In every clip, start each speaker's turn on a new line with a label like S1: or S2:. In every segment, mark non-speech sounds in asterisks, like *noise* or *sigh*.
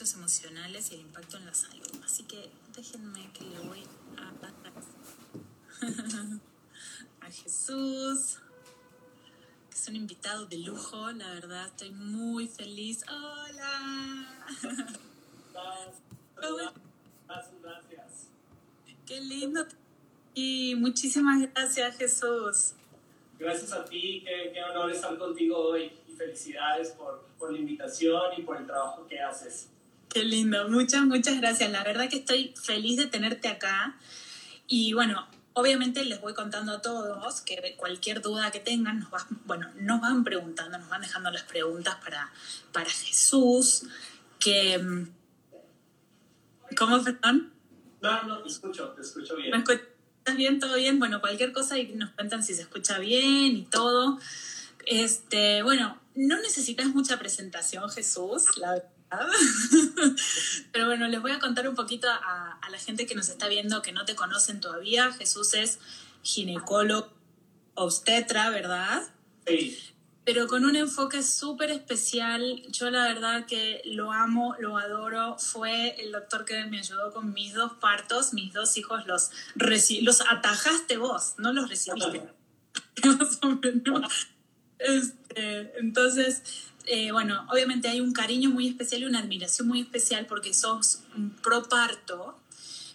S1: Conflictos emocionales y el impacto en la salud. Así que déjenme que le voy a a Jesús, que es un invitado de lujo, la verdad, estoy muy feliz. Hola.
S2: Gracias.
S1: Qué lindo. Y muchísimas gracias, Jesús.
S2: Gracias a ti, qué, qué honor estar contigo hoy y felicidades por, por la invitación y por el trabajo que haces.
S1: Qué lindo, muchas, muchas gracias. La verdad que estoy feliz de tenerte acá. Y bueno, obviamente les voy contando a todos que cualquier duda que tengan, nos, va, bueno, nos van preguntando, nos van dejando las preguntas para, para Jesús. Que, mm, ¿Cómo, perdón?
S2: No, no, te escucho, te escucho bien.
S1: ¿Me escuchas bien? ¿Todo bien? Bueno, cualquier cosa y nos cuentan si se escucha bien y todo. Este, bueno, no necesitas mucha presentación, Jesús, la verdad. *laughs* Pero bueno, les voy a contar un poquito a, a, la gente que nos está viendo que no te conocen todavía. Jesús es ginecólogo obstetra, ¿verdad?
S2: Sí.
S1: Pero con un enfoque súper especial. Yo la verdad que lo amo, lo adoro. Fue el doctor que me ayudó con mis dos partos. Mis dos hijos los, los atajaste vos, no los recibiste. *laughs* Más o menos. Este, entonces, eh, bueno, obviamente hay un cariño muy especial y una admiración muy especial porque sos pro parto,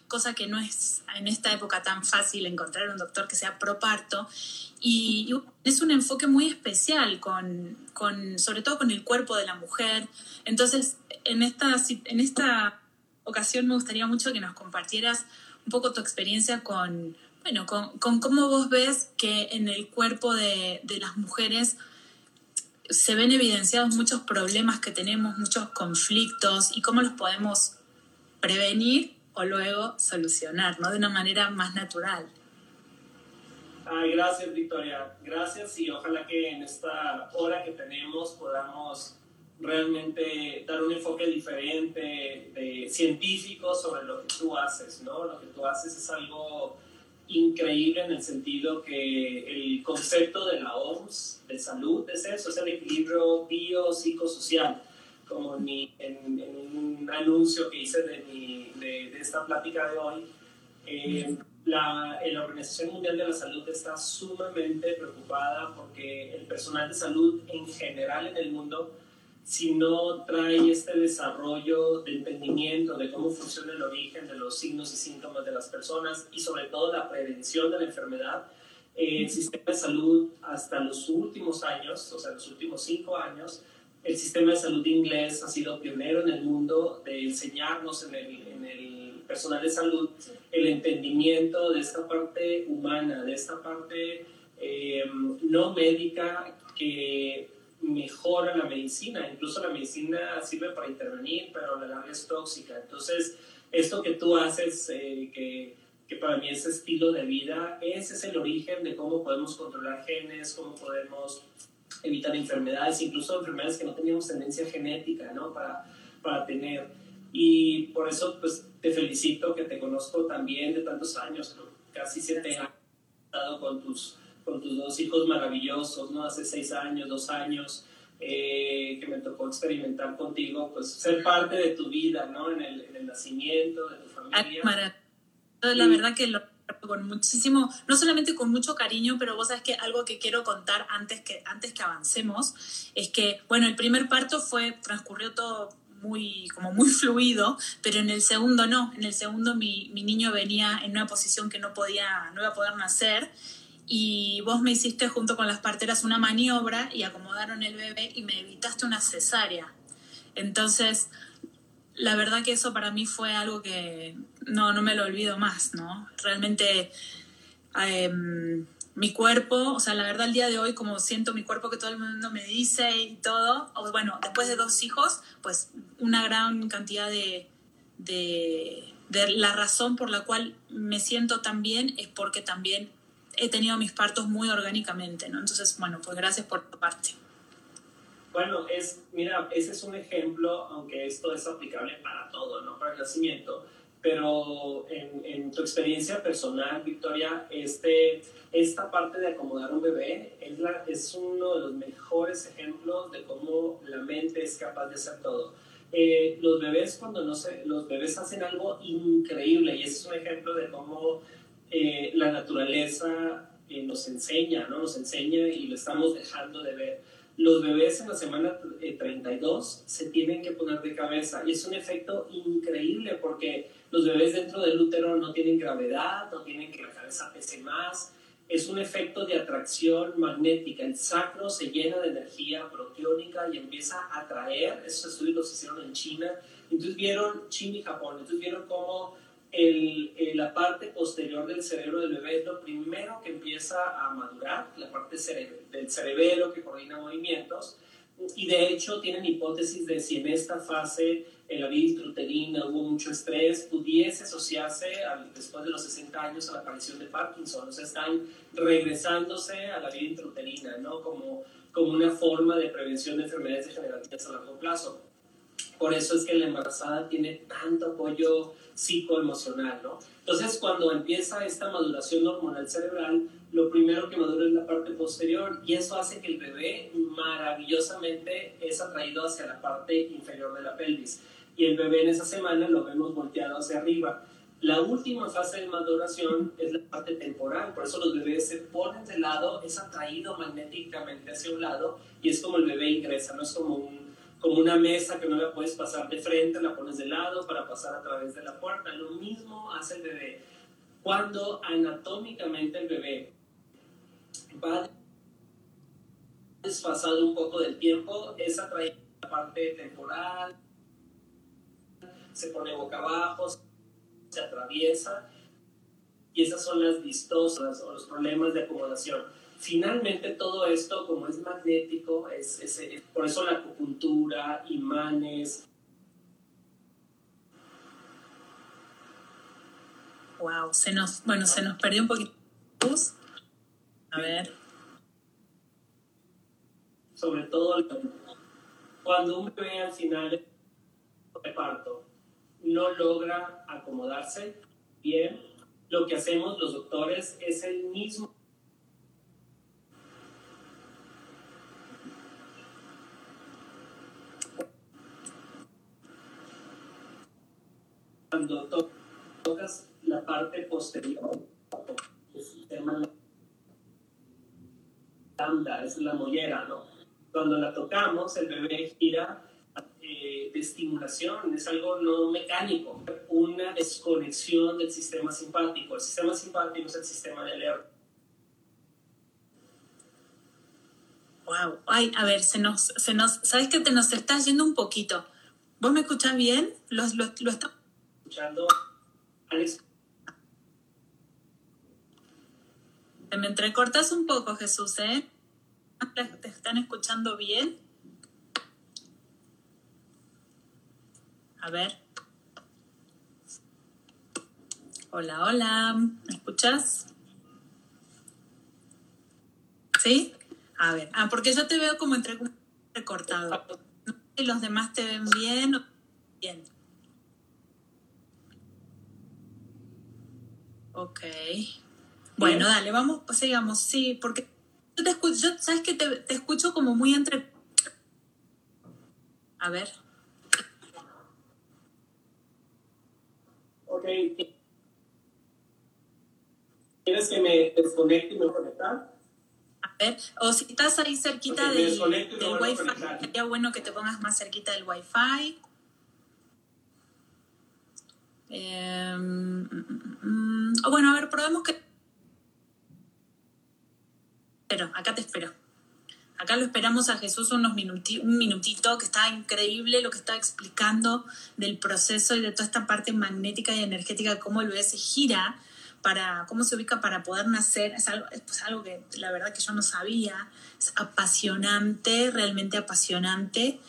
S1: cosa que no es en esta época tan fácil encontrar un doctor que sea pro parto. Y, y es un enfoque muy especial, con, con, sobre todo con el cuerpo de la mujer. Entonces, en esta, en esta ocasión me gustaría mucho que nos compartieras un poco tu experiencia con, bueno, con, con cómo vos ves que en el cuerpo de, de las mujeres se ven evidenciados muchos problemas que tenemos, muchos conflictos y cómo los podemos prevenir o luego solucionar, ¿no? De una manera más natural.
S2: Ay, gracias, Victoria. Gracias y ojalá que en esta hora que tenemos podamos realmente dar un enfoque diferente, de, científico sobre lo que tú haces, ¿no? Lo que tú haces es algo increíble en el sentido que el concepto de la OMS de salud es eso, es el equilibrio biopsicosocial, como en, mi, en, en, un anuncio que hice de, mi, de, de esta plática de hoy. Eh, la, la, Organización Mundial de la Salud está sumamente preocupada porque el personal de salud en general en el mundo si no trae este desarrollo de entendimiento de cómo funciona el origen de los signos y síntomas de las personas y sobre todo la prevención de la enfermedad, eh, el sistema de salud hasta los últimos años, o sea, los últimos cinco años, el sistema de salud inglés ha sido pionero en el mundo de enseñarnos en el, en el personal de salud el entendimiento de esta parte humana, de esta parte eh, no médica que mejora la medicina, incluso la medicina sirve para intervenir, pero a la larga es tóxica. Entonces, esto que tú haces, eh, que, para mí es estilo de vida, ese es el origen de cómo podemos controlar genes, cómo podemos evitar enfermedades, incluso enfermedades que no teníamos tendencia genética, ¿no? Para, para tener. Y por eso, pues, te felicito que te conozco también de tantos años, ¿no? casi siete años, con tus con tus dos hijos maravillosos, ¿no? Hace seis años, dos años, eh, que me tocó experimentar contigo, pues ser parte de tu vida, ¿no? En el, en el nacimiento de tu familia.
S1: La verdad que lo con muchísimo, no solamente con mucho cariño, pero vos sabes que algo que quiero contar antes que, antes que avancemos es que, bueno, el primer parto fue, transcurrió todo muy, como muy fluido, pero en el segundo no, en el segundo mi, mi niño venía en una posición que no podía, no iba a poder nacer y vos me hiciste junto con las parteras una maniobra y acomodaron el bebé y me evitaste una cesárea. Entonces, la verdad que eso para mí fue algo que no, no me lo olvido más, ¿no? Realmente, eh, mi cuerpo, o sea, la verdad el día de hoy como siento mi cuerpo que todo el mundo me dice y todo, o bueno, después de dos hijos, pues una gran cantidad de, de, de la razón por la cual me siento tan bien es porque también he tenido mis partos muy orgánicamente, ¿no? Entonces, bueno, pues gracias por tu parte.
S2: Bueno, es, mira, ese es un ejemplo, aunque esto es aplicable para todo, ¿no? Para el nacimiento, pero en, tu experiencia personal, Victoria, este, esta parte de acomodar un bebé es, la, es uno de los mejores ejemplos de cómo la mente es capaz de hacer todo. Eh, los bebés cuando no se, los bebés hacen algo increíble y ese es un ejemplo de cómo eh, la naturaleza eh, nos enseña, ¿no? Nos enseña y lo estamos dejando de ver. Los bebés en la semana 32 se tienen que poner de cabeza y es un efecto increíble porque los bebés dentro del útero no tienen gravedad, no tienen que la cabeza pese más, es un efecto de atracción magnética. El sacro se llena de energía proteónica y empieza a atraer. Esos estudios los hicieron en China. Entonces vieron China y Japón. Entonces vieron cómo el, la parte posterior del cerebro del bebé es lo primero que empieza a madurar, la parte del cerebelo que coordina movimientos. Y de hecho tienen hipótesis de si en esta fase en la vida intrauterina hubo mucho estrés, pudiese asociarse después de los 60 años a la aparición de Parkinson. O sea, están regresándose a la vida intrauterina, ¿no? Como, como una forma de prevención de enfermedades degenerativas a largo plazo. Por eso es que la embarazada tiene tanto apoyo psicoemocional, ¿no? Entonces, cuando empieza esta maduración hormonal cerebral, lo primero que madura es la parte posterior y eso hace que el bebé maravillosamente es atraído hacia la parte inferior de la pelvis y el bebé en esa semana lo vemos volteado hacia arriba. La última fase de maduración es la parte temporal, por eso los bebés se ponen de lado, es atraído magnéticamente hacia un lado y es como el bebé ingresa, no es como, un, como una mesa que no la puedes pasar de frente, la pones de lado para pasar a través de la puerta. Lo mismo hace el bebé. Cuando anatómicamente el bebé va desfasado un poco del tiempo, es atraído a la parte temporal, se pone boca abajo, se atraviesa y esas son las vistosas o los problemas de acomodación. Finalmente todo esto, como es magnético, es, por eso la acupuntura, imanes.
S1: Wow, se nos, bueno, se nos perdió un poquito. A ver.
S2: Sobre todo cuando un bebé al final de parto no logra acomodarse bien, lo que hacemos los doctores es el mismo cuando tocas la parte posterior del sistema lambda, es la mollera, ¿no? Cuando la tocamos, el bebé gira eh, de estimulación, es algo no mecánico, una desconexión del sistema simpático. El sistema simpático es el sistema de alerta.
S1: Wow, ay, a ver, se nos, se nos, ¿sabes que te nos está yendo un poquito? ¿Vos me escuchás bien? ¿Lo, está...
S2: escuchando? Alex.
S1: Te me entrecortas un poco, Jesús, ¿eh? ¿Te están escuchando bien? A ver. Hola, hola. ¿Me escuchas? ¿Sí? A ver. Ah, porque yo te veo como entre recortado. No sé los demás te ven bien o bien. Ok. Bueno, dale, vamos, pues sigamos. Sí, porque yo te escucho, yo, sabes que te, te escucho como muy entre. A ver.
S2: Ok. ¿Quieres que me desconecte y me conectar?
S1: A ver, o si estás ahí cerquita del, del Wi-Fi, sería bueno que te pongas más cerquita del Wi-Fi. Eh, bueno, a ver, probemos que... Pero, acá te espero. Acá lo esperamos a Jesús unos minuti- un minutito, que está increíble lo que está explicando del proceso y de toda esta parte magnética y energética, cómo el bebé se gira, para, cómo se ubica para poder nacer, es algo, es pues algo que la verdad que yo no sabía, es apasionante, realmente apasionante.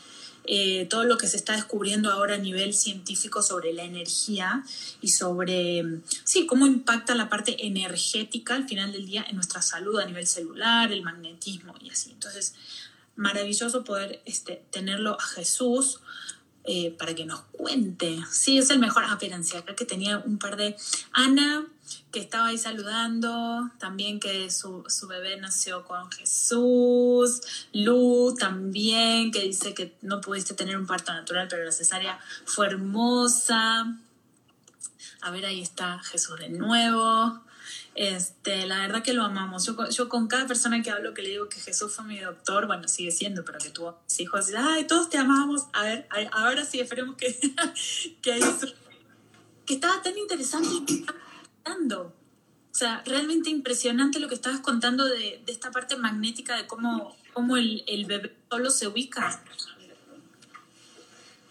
S1: Eh, todo lo que se está descubriendo ahora a nivel científico sobre la energía y sobre, sí, cómo impacta la parte energética al final del día en nuestra salud a nivel celular, el magnetismo y así. Entonces, maravilloso poder este, tenerlo a Jesús eh, para que nos cuente. Sí, es el mejor. Ah, acá que tenía un par de... Ana, que estaba ahí saludando, también que su, su, bebé nació con Jesús, Lu también, que dice que no pudiste tener un parto natural, pero la cesárea fue hermosa. A ver, ahí está Jesús de nuevo. Este, la verdad que lo amamos. Yo, yo con cada persona que hablo que le digo que Jesús fue mi doctor, bueno, sigue siendo, pero que tuvo mis hijos, ay, todos te amamos. A ver, ahora sí, esperemos que, *laughs* que, que estaba tan interesante o sea, realmente impresionante lo que estabas contando de, de esta parte magnética de cómo, cómo el, el, bebé solo se ubica.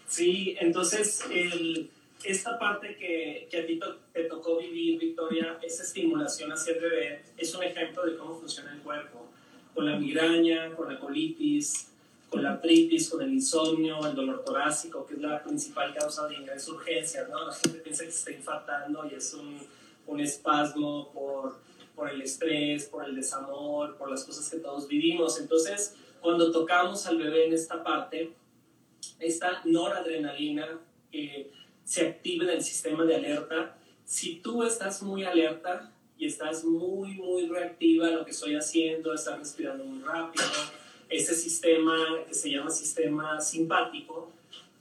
S2: Sí, entonces el, esta parte que, que a ti te tocó vivir, Victoria, esa estimulación hacia el bebé, es un ejemplo de cómo funciona el cuerpo. Con la migraña, con la colitis, con la artritis, con el insomnio, el dolor torácico, que es la principal causa de ingreso urgencia, ¿no? La gente piensa que se está infartando y es un un espasmo por, por el estrés, por el desamor, por las cosas que todos vivimos. Entonces, cuando tocamos al bebé en esta parte, esta noradrenalina que se activa en el sistema de alerta, si tú estás muy alerta y estás muy, muy reactiva a lo que estoy haciendo, estás respirando muy rápido, ese sistema que se llama sistema simpático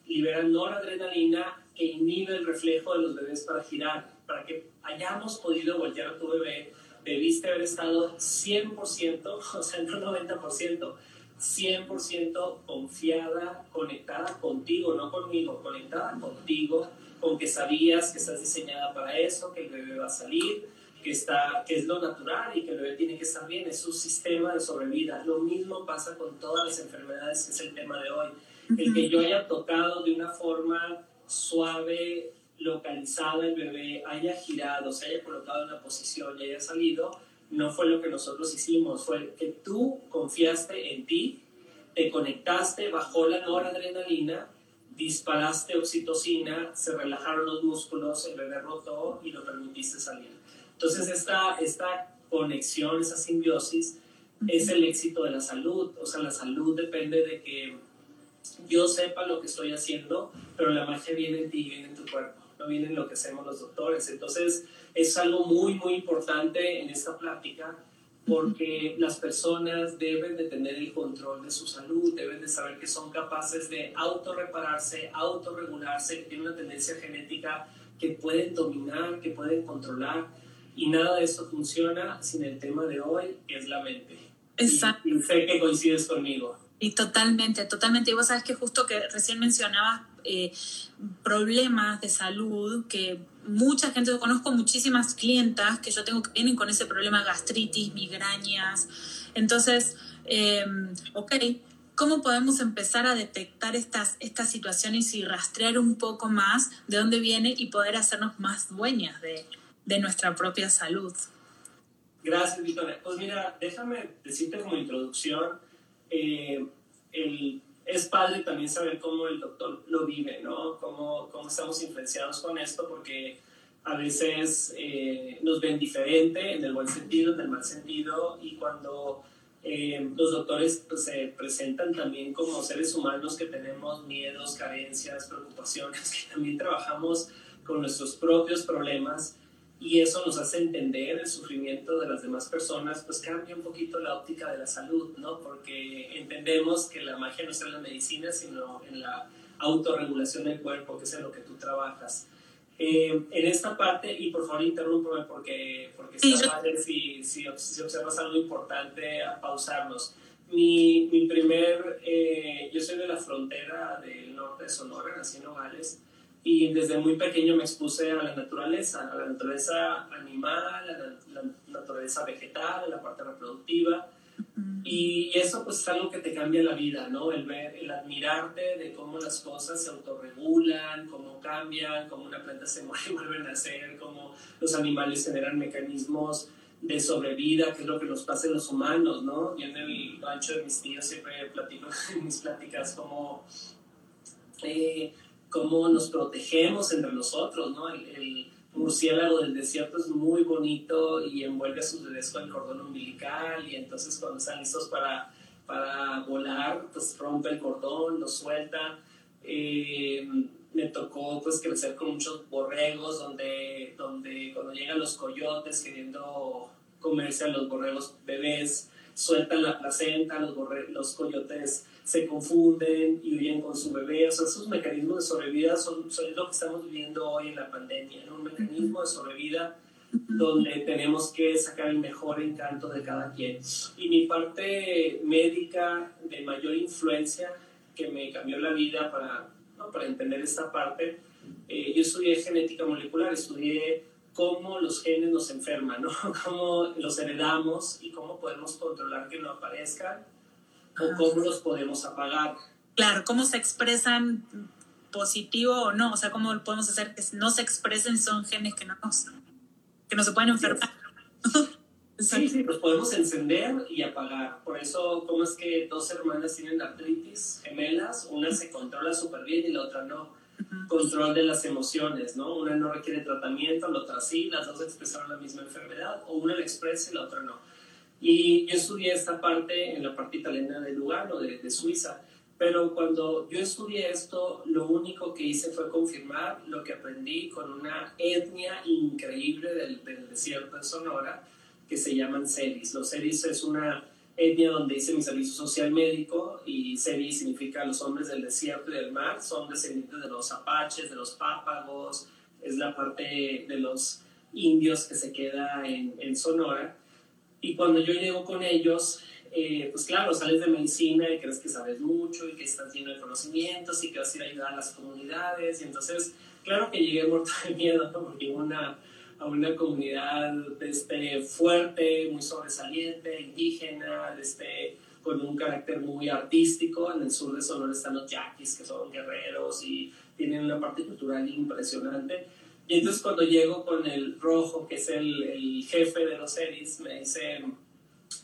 S2: libera noradrenalina que inhibe el reflejo de los bebés para girar para que hayamos podido voltear a tu bebé, debiste haber estado 100%, *laughs* o sea, no 90%, 100% confiada, conectada contigo, no conmigo, conectada contigo, con que sabías que estás diseñada para eso, que el bebé va a salir, que, está, que es lo natural y que el bebé tiene que estar bien, es su sistema de sobrevida. Lo mismo pasa con todas las enfermedades, que es el tema de hoy. El que yo haya tocado de una forma suave, localizada el bebé, haya girado, se haya colocado en la posición y haya salido, no fue lo que nosotros hicimos, fue que tú confiaste en ti, te conectaste, bajó la noradrenalina, disparaste oxitocina, se relajaron los músculos, el bebé rotó y lo permitiste salir. Entonces esta, esta conexión, esa simbiosis, es el éxito de la salud. O sea, la salud depende de que yo sepa lo que estoy haciendo, pero la magia viene en ti, viene en tu cuerpo no viene lo que hacemos los doctores. Entonces, es algo muy, muy importante en esta plática porque las personas deben de tener el control de su salud, deben de saber que son capaces de autorrepararse, autorregularse, que tienen una tendencia genética que pueden dominar, que pueden controlar, y nada de esto funciona sin el tema de hoy, que es la mente.
S1: Exacto.
S2: Y, sé que coincides conmigo.
S1: Y totalmente, totalmente. Y vos sabes que justo que recién mencionabas eh, problemas de salud que mucha gente, yo conozco muchísimas clientas que yo tengo que vienen con ese problema gastritis, migrañas. Entonces, eh, ok, ¿cómo podemos empezar a detectar estas, estas situaciones y rastrear un poco más de dónde viene y poder hacernos más dueñas de, de nuestra propia salud?
S2: Gracias, Victoria. Pues mira, déjame decirte como introducción, eh, el es padre también saber cómo el doctor lo vive, ¿no? Cómo, cómo estamos influenciados con esto, porque a veces eh, nos ven diferente, en el buen sentido, en el mal sentido, y cuando eh, los doctores pues, se presentan también como seres humanos que tenemos miedos, carencias, preocupaciones, *laughs* que también trabajamos con nuestros propios problemas, y eso nos hace entender el sufrimiento de las demás personas, pues cambia un poquito la óptica de la salud, ¿no? Porque entendemos que la magia no está en la medicina, sino en la autorregulación del cuerpo, que es en lo que tú trabajas. Eh, en esta parte, y por favor interrúmpeme porque, porque está si, si, observas algo importante, a pausarnos. Mi, mi primer, eh, yo soy de la frontera del norte de Sonora, nací en Nogales, y desde muy pequeño me expuse a la naturaleza, a la naturaleza animal, a la, naturaleza vegetal, a la parte reproductiva. Y eso pues es algo que te cambia la vida, ¿no? El ver, el admirarte de cómo las cosas se autorregulan, cómo cambian, cómo una planta se *laughs* muere y vuelve a nacer, cómo los animales generan mecanismos de sobrevida, que es lo que nos pasa en los humanos, ¿no? Yo en el rancho de mis tíos siempre platico *laughs* en mis pláticas cómo, eh, cómo nos protegemos entre nosotros, ¿no? el murciélago del desierto es muy bonito y envuelve a sus bebés con el cordón umbilical y entonces cuando están listos para, para volar, pues rompe el cordón, lo suelta. Eh, me tocó pues crecer con muchos borregos donde, donde cuando llegan los coyotes queriendo comerse a los borregos bebés, sueltan la placenta, los, los coyotes se confunden y huyen con su bebé. O sea, esos mecanismos de sobrevida son, son lo que estamos viviendo hoy en la pandemia, un mecanismo de sobrevida donde tenemos que sacar el mejor encanto de cada quien. Y mi parte médica de mayor influencia que me cambió la vida para, para entender esta parte, eh, yo estudié genética molecular, estudié cómo los genes nos enferman, ¿no? *laughs* cómo los heredamos y cómo podemos controlar que no aparezcan o cómo los podemos apagar.
S1: Claro, cómo se expresan positivo o no, o sea, cómo podemos hacer que no se expresen son genes que no, que no se pueden enfermar. *laughs*
S2: Sí, sí, los podemos encender y apagar. Por eso, ¿cómo es que dos hermanas tienen artritis gemelas? Una se controla súper bien y la otra no. Control de las emociones, ¿no? Una no requiere tratamiento, la otra sí, las dos expresaron la misma enfermedad, o una la expresa y la otra no. Y yo estudié esta parte en la parte italiana de Lugano, de, de Suiza. Pero cuando yo estudié esto, lo único que hice fue confirmar lo que aprendí con una etnia increíble del, desierto de Sonora, que se llaman Seris. Los Seris es una etnia donde hice mi servicio social médico y Seri significa los hombres del desierto y del mar. Son descendientes de los apaches, de los pápagos, es la parte de los indios que se queda en Sonora. Y cuando yo llego con ellos, eh, pues claro, sales de medicina y crees que sabes mucho y que estás lleno de conocimientos y que vas a ir a ayudar a las comunidades. Y entonces, claro que llegué muerto de miedo, *laughs* porque una, a una comunidad este, fuerte, muy sobresaliente, indígena, este, con un carácter muy artístico. En el sur de Sonora están los yaquis, que son guerreros y tienen una parte cultural impresionante. Y entonces cuando llego con el rojo, que es el, el jefe de los series, me dice,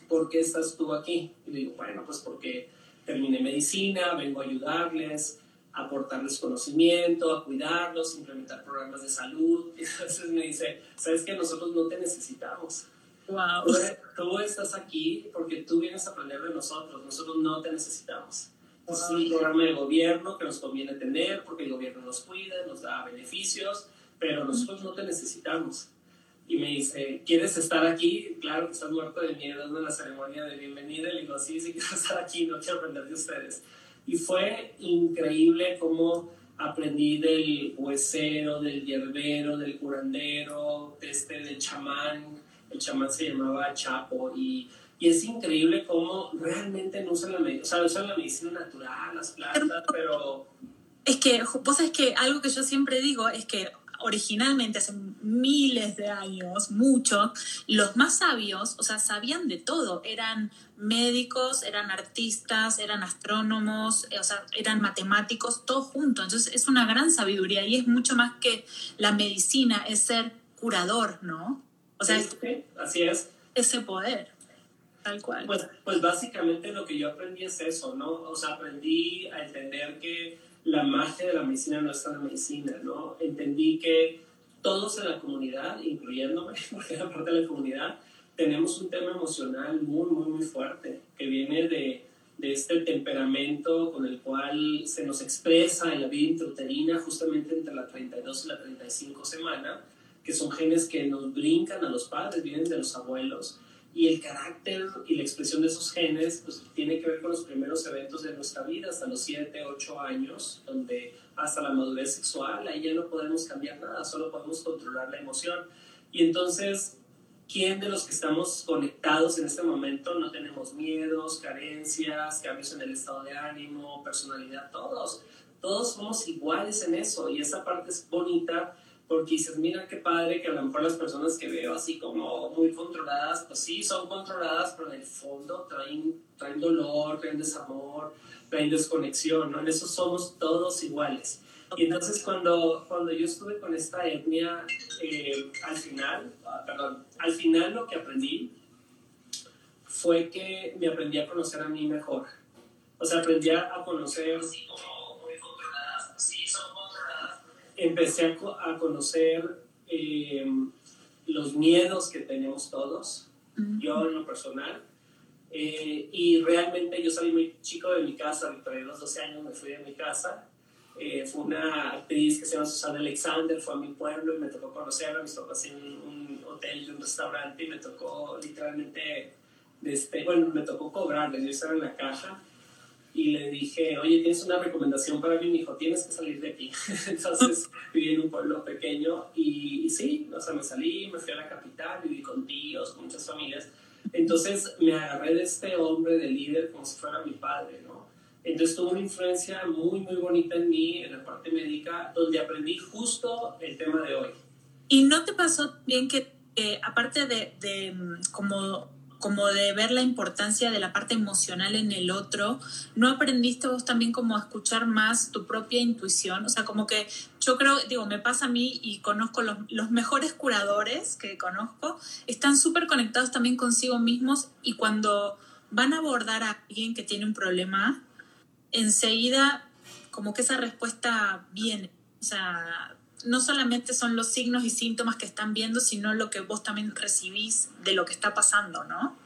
S2: ¿por qué estás tú aquí? Y digo, bueno, pues porque terminé medicina, vengo a ayudarles, a aportarles conocimiento, a cuidarlos, implementar programas de salud. Y *laughs* entonces me dice, ¿sabes que nosotros no te necesitamos?
S1: Wow.
S2: Tú, estás aquí porque tú vienes a aprender de nosotros, nosotros no te necesitamos. es un programa de gobierno que nos conviene tener porque el gobierno nos cuida, nos da beneficios pero nosotros no te necesitamos. Y me dice, ¿quieres estar aquí? Claro que estás muerto de miedo, en la ceremonia de bienvenida. Y le digo, sí, sí quiero *laughs* estar aquí, no quiero aprender de ustedes. Y fue increíble cómo aprendí del huesero, del hierbero, del curandero, este, del chamán. El chamán se llamaba Chapo y, y es increíble cómo realmente no usan la, o sea, usan la medicina natural, las plantas, pero...
S1: Es que, vos sabés que algo que yo siempre digo es que originalmente hace miles de años, muchos, los más sabios, o sea, sabían de todo, eran médicos, eran artistas, eran astrónomos, eh, o sea, eran matemáticos, todo junto. Entonces es una gran sabiduría y es mucho más que la medicina, es ser curador, ¿no?
S2: O sea, así es.
S1: Ese poder. Tal cual.
S2: Pues, pues básicamente lo que yo aprendí es eso, ¿no? O sea, aprendí a entender que la magia de la medicina no está en la medicina, ¿no? Entendí que todos en la comunidad, incluyéndome, *laughs* porque era parte de la comunidad, tenemos un tema emocional muy, muy, muy fuerte, que viene de, de este temperamento con el cual se nos expresa en la vida intrauterina justamente entre la 32 y la 35 semana, que son genes que nos brincan a los padres, vienen de los abuelos, y el carácter y la expresión de esos genes pues, tiene que ver con los primeros eventos de nuestra vida, hasta los 7, 8 años, donde hasta la madurez sexual, ahí ya no podemos cambiar nada, solo podemos controlar la emoción. Y entonces, ¿quién de los que estamos conectados en este momento no tenemos miedos, carencias, cambios en el estado de ánimo, personalidad? Todos, todos somos iguales en eso y esa parte es bonita porque dices, mira qué padre que a lo mejor las personas que veo así como muy controladas, pues sí, son controladas, pero en el fondo traen, traen dolor, traen desamor, traen desconexión, ¿no? En eso somos todos iguales. Y entonces cuando, cuando yo estuve con esta etnia, eh, al final, ah, perdón, al final lo que aprendí fue que me aprendí a conocer a mí mejor. O sea, aprendí a conocer empecé a, conocer eh, los miedos que tenemos todos, yo en lo personal. Eh, y realmente yo salí muy chico de mi casa, a los 12 años me fui de mi casa. Eh, fue una actriz que se llama Susana Alexander, fue a mi pueblo y me tocó conocerla, mis papás en un hotel y un restaurante y me tocó literalmente, este, bueno, me tocó cobrarles, yo estaba en la caja y le dije, oye, tienes una recomendación para mí, me dijo, tienes que salir de aquí. *laughs* Entonces viví en un pueblo pequeño y, sí, o sea, me salí, me fui a la capital, viví con tíos, con muchas familias. Entonces me agarré de este hombre de líder como si fuera mi padre, ¿no? Entonces tuvo una influencia muy, muy bonita en mí, en la parte médica, donde aprendí justo el tema de hoy.
S1: ¿Y no te pasó bien que, aparte de, de mm, como como de ver la importancia de la parte emocional en el otro, ¿no aprendiste vos también como a escuchar más tu propia intuición? O sea, como que yo creo, digo, me pasa a mí y conozco los, los mejores curadores que conozco, están súper conectados también consigo mismos y cuando van a abordar a alguien que tiene un problema, enseguida como que esa respuesta viene. O sea, no solamente son los signos y síntomas que están viendo, sino lo que vos también recibís de lo que está pasando, ¿no?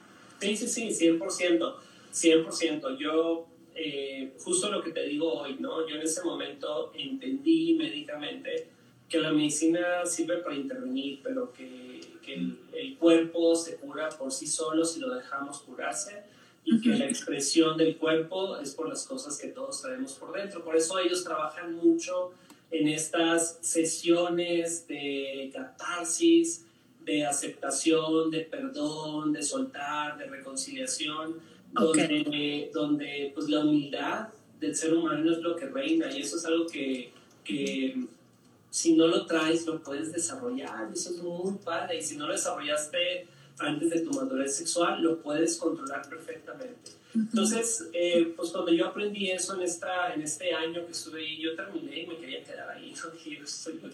S2: Sí, sí, sí, 100%, 100%. Yo, eh, justo lo que te digo hoy, ¿no? Yo en ese momento entendí médicamente que la medicina sirve para intervenir, pero que, que el, el, cuerpo se cura por sí solo si lo dejamos curarse y que la expresión del cuerpo es por las cosas que todos traemos por dentro. Por eso ellos trabajan mucho en estas sesiones de catarsis, de aceptación, de perdón, de soltar, de reconciliación, donde, donde pues, la humildad del ser humano es lo que reina y eso es algo que, que si no lo traes lo puedes desarrollar, eso es muy padre y si no lo desarrollaste antes de tu madurez sexual lo puedes controlar perfectamente. Entonces, eh, pues cuando yo aprendí eso en, esta, en este año que estuve ahí, yo terminé y me quería quedar ahí. Yo,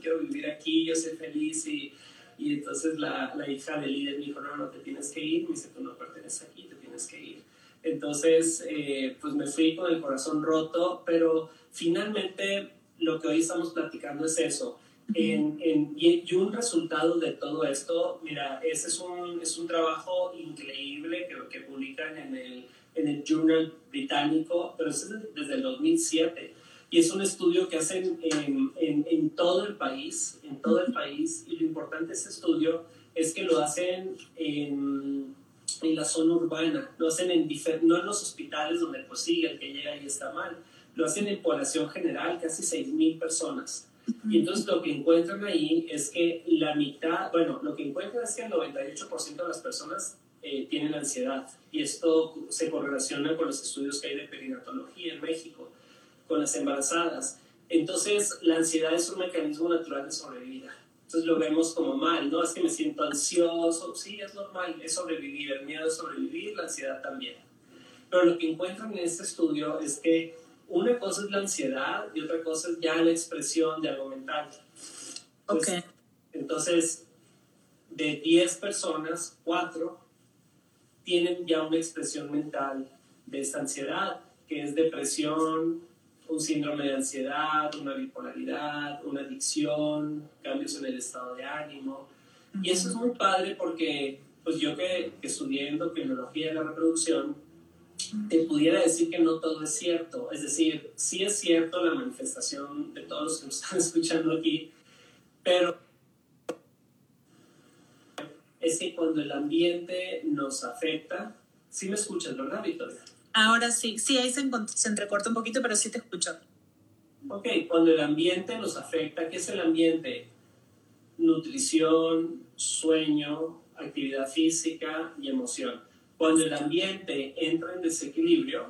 S2: quiero vivir aquí, yo soy feliz. Y, y entonces la, la, hija del líder me dijo, no, no te tienes que ir. Me dice, tú no perteneces aquí, te tienes que ir. Entonces, eh, pues me fui con el corazón roto, pero finalmente lo que hoy estamos platicando es eso. En, en, y, un resultado de todo esto, mira, ese es un, es un trabajo increíble que, que publican en el en el Journal británico, pero es desde el 2007. Y es un estudio que hacen en, en, en, todo el país, en todo el país. Y lo importante de este estudio es que lo hacen en, en la zona urbana, lo hacen en no en los hospitales donde pues sí, el que llega ahí está mal, lo hacen en población general, casi 6.000 personas. Y entonces lo que encuentran ahí es que la mitad, bueno, lo que encuentran es que el 98% de las personas eh, tienen ansiedad. Y esto se correlaciona con los estudios que hay de perinatología en México, con las embarazadas. Entonces, la ansiedad es un mecanismo natural de sobrevivir. Entonces lo vemos como mal, ¿no? Es que me siento ansioso. Sí, es normal, es sobrevivir. El miedo es sobrevivir, la ansiedad también. Pero lo que encuentran en este estudio es que una cosa es la ansiedad y otra cosa es ya la expresión de algo mental.
S1: Pues, ok.
S2: Entonces, de 10 personas, 4 tienen ya una expresión mental de esta ansiedad, que es depresión, un síndrome de ansiedad, una bipolaridad, una adicción, cambios en el estado de ánimo. Y eso es muy padre porque, pues yo que, que estudié de la reproducción, te pudiera decir que no todo es cierto. Es decir, sí es cierto la manifestación de todos los que nos están *laughs* escuchando aquí, pero es que cuando el ambiente nos afecta, sí me escuchas, ¿verdad, Victoria?
S1: Ahora sí, sí, ahí se, se entrecorta un poquito, pero sí te escucho.
S2: Ok, cuando el ambiente nos afecta, ¿qué es el ambiente? Nutrición, sueño, actividad física y emoción. Cuando el ambiente entra en desequilibrio,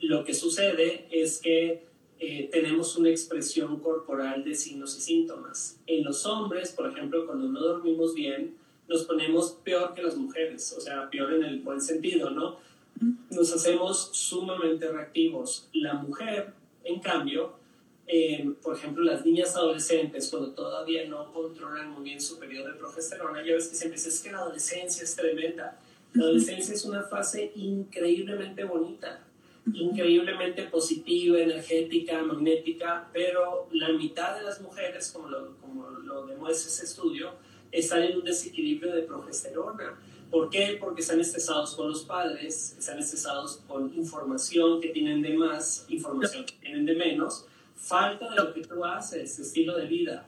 S2: lo que sucede es que eh, tenemos una expresión corporal de signos y síntomas. En los hombres, por ejemplo, cuando no dormimos bien, nos ponemos peor que las mujeres, o sea, peor en el buen sentido, ¿no? Nos hacemos sumamente reactivos. La mujer, en cambio, eh, por ejemplo, las niñas adolescentes, cuando todavía no controlan muy bien su periodo de progesterona, ya ves que siempre dices que la adolescencia es tremenda. La adolescencia es una fase increíblemente bonita, increíblemente positiva, energética, magnética, pero la mitad de las mujeres, como lo, como lo demuestra ese estudio, están en un desequilibrio de progesterona. ¿Por qué? Porque están estresados con los padres, están estresados con información que tienen de más, información que tienen de menos, falta de lo que tú haces, estilo de vida.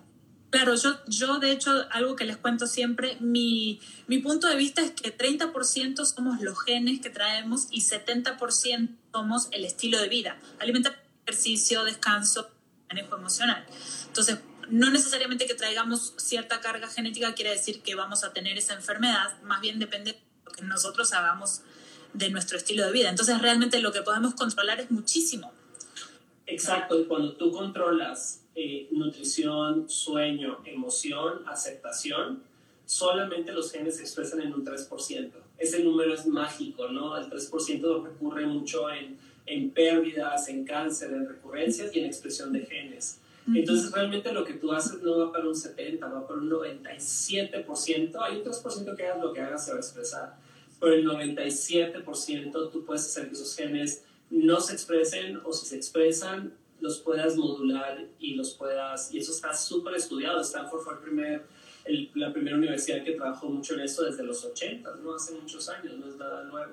S1: Claro, yo, yo de hecho, algo que les cuento siempre, mi, mi punto de vista es que 30% somos los genes que traemos y 70% somos el estilo de vida, alimentación, ejercicio, descanso, manejo emocional. Entonces, no necesariamente que traigamos cierta carga genética quiere decir que vamos a tener esa enfermedad, más bien depende de lo que nosotros hagamos de nuestro estilo de vida. Entonces realmente lo que podemos controlar es muchísimo.
S2: Exacto, cuando tú controlas eh, nutrición, sueño, emoción, aceptación, solamente los genes se expresan en un 3%. Ese número es mágico, ¿no? El 3% recurre mucho en, en pérdidas, en cáncer, en recurrencias y en expresión de genes. Entonces realmente lo que tú haces no va para un 70, va para un 97%. Hay un 3% que hagas lo que hagas se va a expresar. Pero el 97% tú puedes hacer que esos genes no se expresen o si se expresan los puedas modular y los puedas... Y eso está súper estudiado. Stanford fue el primer, la primera universidad que trabajó mucho en esto desde los 80, ¿no? Hace muchos años, no es nada nuevo.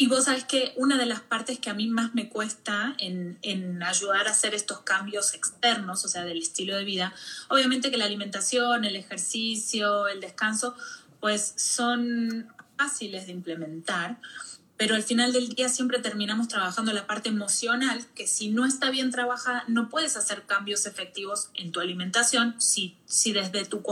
S1: Y vos sabes que una de las partes que a mí más me cuesta en, en, ayudar a hacer estos cambios externos, o sea, del estilo de vida, obviamente que la alimentación, el ejercicio, el descanso, pues son fáciles de implementar, pero al final del día siempre terminamos trabajando la parte emocional, que si no está bien trabajada, no puedes hacer cambios efectivos en tu alimentación si, si desde tu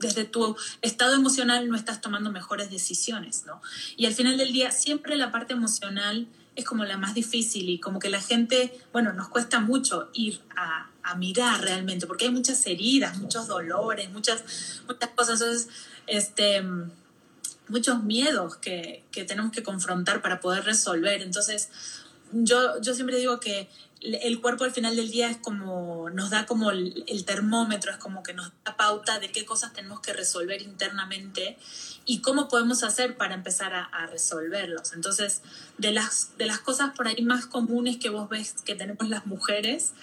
S1: desde tu estado emocional no estás tomando mejores decisiones, ¿no? Y al final del día siempre la parte emocional es como la más difícil y como que la gente, bueno, nos cuesta mucho ir a, a mirar realmente, porque hay muchas heridas, muchos dolores, muchas, muchas cosas, entonces, este, muchos miedos que, que tenemos que confrontar para poder resolver. Entonces, yo, yo siempre digo que el cuerpo al final del día es como, nos da como el, termómetro, es como que nos da pauta de qué cosas tenemos que resolver internamente y cómo podemos hacer para empezar a, resolverlos. Entonces, de las, de las cosas por ahí más comunes que vos ves que tenemos las mujeres,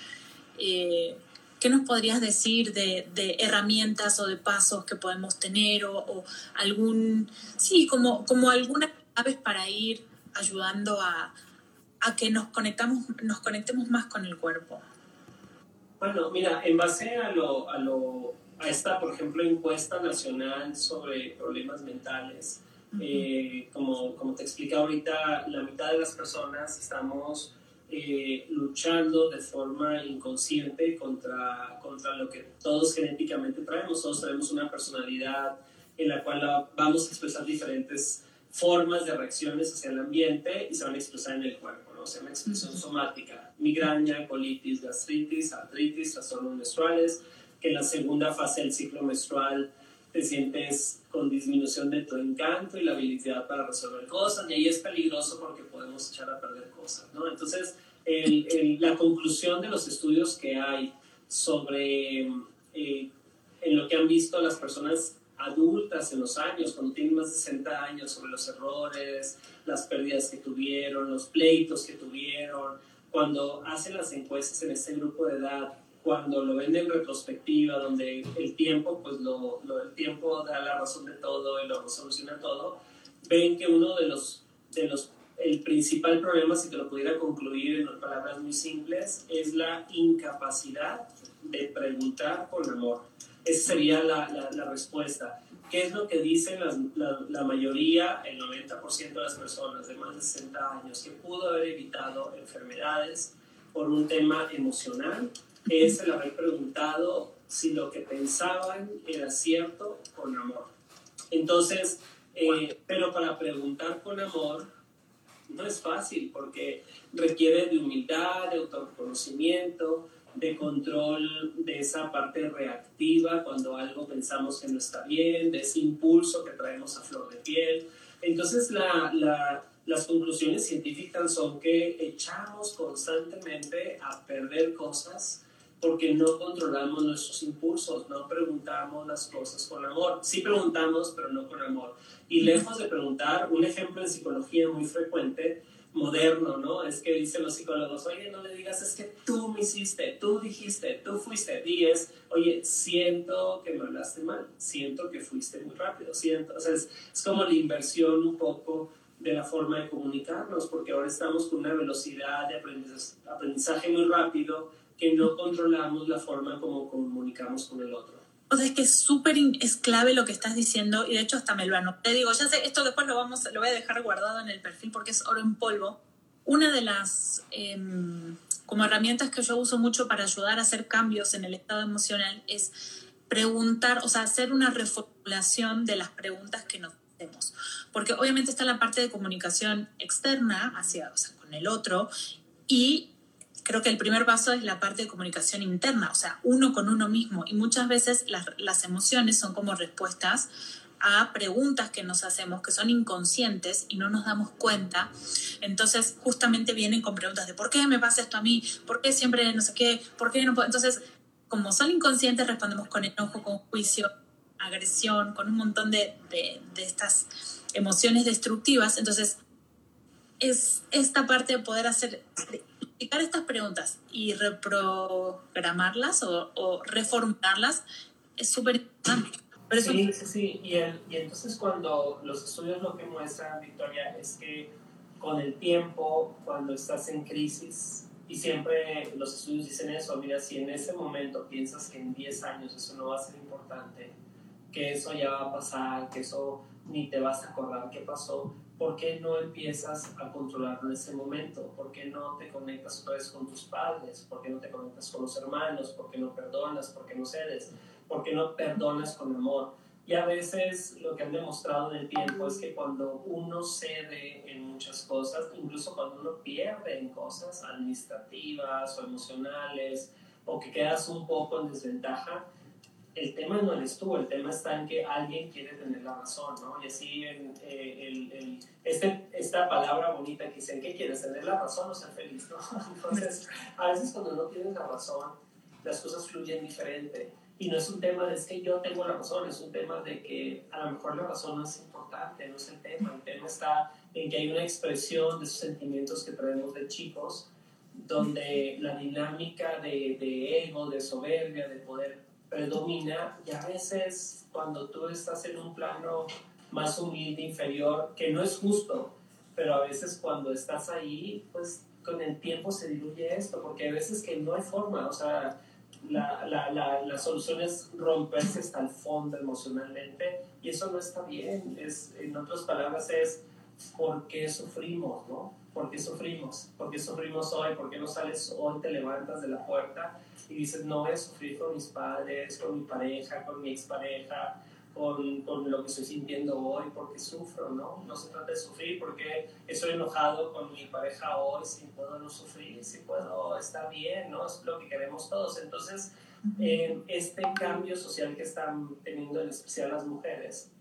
S1: eh, ¿qué nos podrías decir de, de, herramientas o de pasos que podemos tener o, o algún, sí, como, como algunas claves para ir ayudando a a que nos, conectamos, nos conectemos más con el cuerpo?
S2: Bueno, mira, en base a, lo, a, lo, a esta, por ejemplo, encuesta nacional sobre problemas mentales, eh, como, como te explica ahorita, la mitad de las personas estamos eh, luchando de forma inconsciente contra, contra lo que todos genéticamente traemos. Todos tenemos una personalidad en la cual vamos a expresar diferentes formas de reacciones hacia el ambiente y se van a expresar en el cuerpo se llama expresión somática, migraña, colitis, gastritis, artritis, trastornos menstruales, que en la segunda fase del ciclo menstrual te sientes con disminución de tu encanto y la habilidad para resolver cosas, y ahí es peligroso porque podemos echar a perder cosas, ¿no? Entonces, la conclusión de los estudios que hay sobre eh, en lo que han visto las personas adultas en los años, cuando tienen más de 60 años, sobre los errores, las pérdidas que tuvieron, los pleitos que tuvieron, cuando hacen las encuestas en este grupo de edad, cuando lo ven en retrospectiva, donde el tiempo, pues lo, el tiempo da la razón de todo y lo soluciona todo, ven que uno de los, de los, el principal problema, si te lo pudiera concluir en palabras muy simples, es la incapacidad de preguntar con amor esa sería la, la, respuesta. ¿Qué es lo que dicen la, la, mayoría, el 90% de las personas de más de 60 años, que pudo haber evitado enfermedades por un tema emocional? Es el haber preguntado si lo que pensaban era cierto con amor. Entonces, eh, pero para preguntar con amor no es fácil porque requiere de humildad, de autoconocimiento, de control de esa parte reactiva cuando algo pensamos que no está bien, de ese impulso que traemos a flor de piel. Entonces la, la, las conclusiones científicas son que echamos constantemente a perder cosas porque no controlamos nuestros impulsos, no preguntamos las cosas con amor. Sí preguntamos, pero no con amor. Y lejos de preguntar, un ejemplo en psicología muy frecuente moderno, ¿no? Es que dicen los psicólogos, oye, no le digas, es que tú me hiciste, tú dijiste, tú fuiste. Y es, oye, siento que me hablaste mal, siento que fuiste muy rápido, siento, o sea, es, es como la inversión un poco de la forma de comunicarnos, porque ahora estamos con una velocidad de aprendizaje, muy rápido que no controlamos la forma como comunicamos con el otro.
S1: O sea, es que es súper, es clave lo que estás diciendo y de hecho hasta me lo anoté. Digo, ya sé, esto después lo, vamos, lo voy a dejar guardado en el perfil porque es oro en polvo. Una de las em, como herramientas que yo uso mucho para ayudar a hacer cambios en el estado emocional es preguntar, o sea, hacer una reformulación de las preguntas que nos hacemos. Porque obviamente está la parte de comunicación externa hacia, o sea, con el otro y creo que el primer paso es la parte de comunicación interna, o sea, uno con uno mismo. Y muchas veces las, las emociones son como respuestas a preguntas que nos hacemos que son inconscientes y no nos damos cuenta. Entonces, justamente vienen con preguntas de ¿por qué me pasa esto a mí? ¿Por qué siempre no sé qué? ¿Por qué no puedo? Entonces, como son inconscientes, respondemos con enojo, con juicio, agresión, con un montón de, de, de estas emociones destructivas. Entonces, es esta parte de poder hacer estas preguntas y reprogramarlas o, o reformularlas es súper importante.
S2: Sí, sí, sí. Y, y entonces cuando los estudios lo que muestran, Victoria, es que con el tiempo, cuando estás en crisis, y siempre los estudios dicen eso, mira, si en ese momento piensas que en 10 años eso no va a ser importante, que eso ya va a pasar, que eso ni te vas a acordar qué pasó, ¿por qué no empiezas a controlarlo en ese momento? ¿Por qué no te conectas otra vez con tus padres? ¿Por qué no te conectas con los hermanos? ¿Por qué no perdonas? ¿Por qué no cedes? ¿Por qué no perdonas con amor? Y a veces lo que han demostrado en el tiempo es que cuando uno cede en muchas cosas, incluso cuando uno pierde en cosas administrativas o emocionales, o que quedas un poco en desventaja, el tema no eres tú, el tema está en que alguien quiere tener la razón, ¿no? Y así en, eh, el, el, este, esta palabra bonita que dicen, ¿qué quieres? ¿Tener la razón o ser feliz? ¿no? *laughs* Entonces, a veces cuando no tienes la razón, las cosas fluyen diferente. Y no es un tema de es que yo tengo la razón, es un tema de que a lo mejor la razón no es importante, no es el tema. El tema está en que hay una expresión de esos sentimientos que traemos de chicos, donde la dinámica de, de ego, de soberbia, de poder predomina y a veces cuando tú estás en un plano más humilde, inferior, que no es justo, pero a veces cuando estás ahí, pues con el tiempo se diluye esto, porque a veces que no hay forma, o sea, la, la, la, la solución es romperse hasta el fondo emocionalmente y eso no está bien, es, en otras palabras es por qué sufrimos, ¿no? ¿Por qué sufrimos? ¿Por qué sufrimos hoy? ¿Por qué no sales hoy, te levantas de la puerta y dices, no voy a sufrir con mis padres, con mi pareja, con mi expareja, con, con lo que estoy sintiendo hoy, porque sufro, ¿no? No se trata de sufrir porque estoy enojado con mi pareja hoy, si puedo no sufrir, si puedo estar bien, ¿no? Es lo que queremos todos. Entonces, eh, este cambio social que están teniendo en especial las mujeres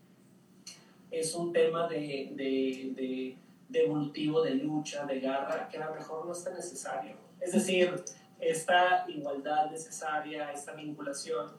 S2: es un tema de, de, de, de evolutivo, de lucha, de garra, que a lo mejor no está necesario. Es decir, esta igualdad necesaria, esta vinculación,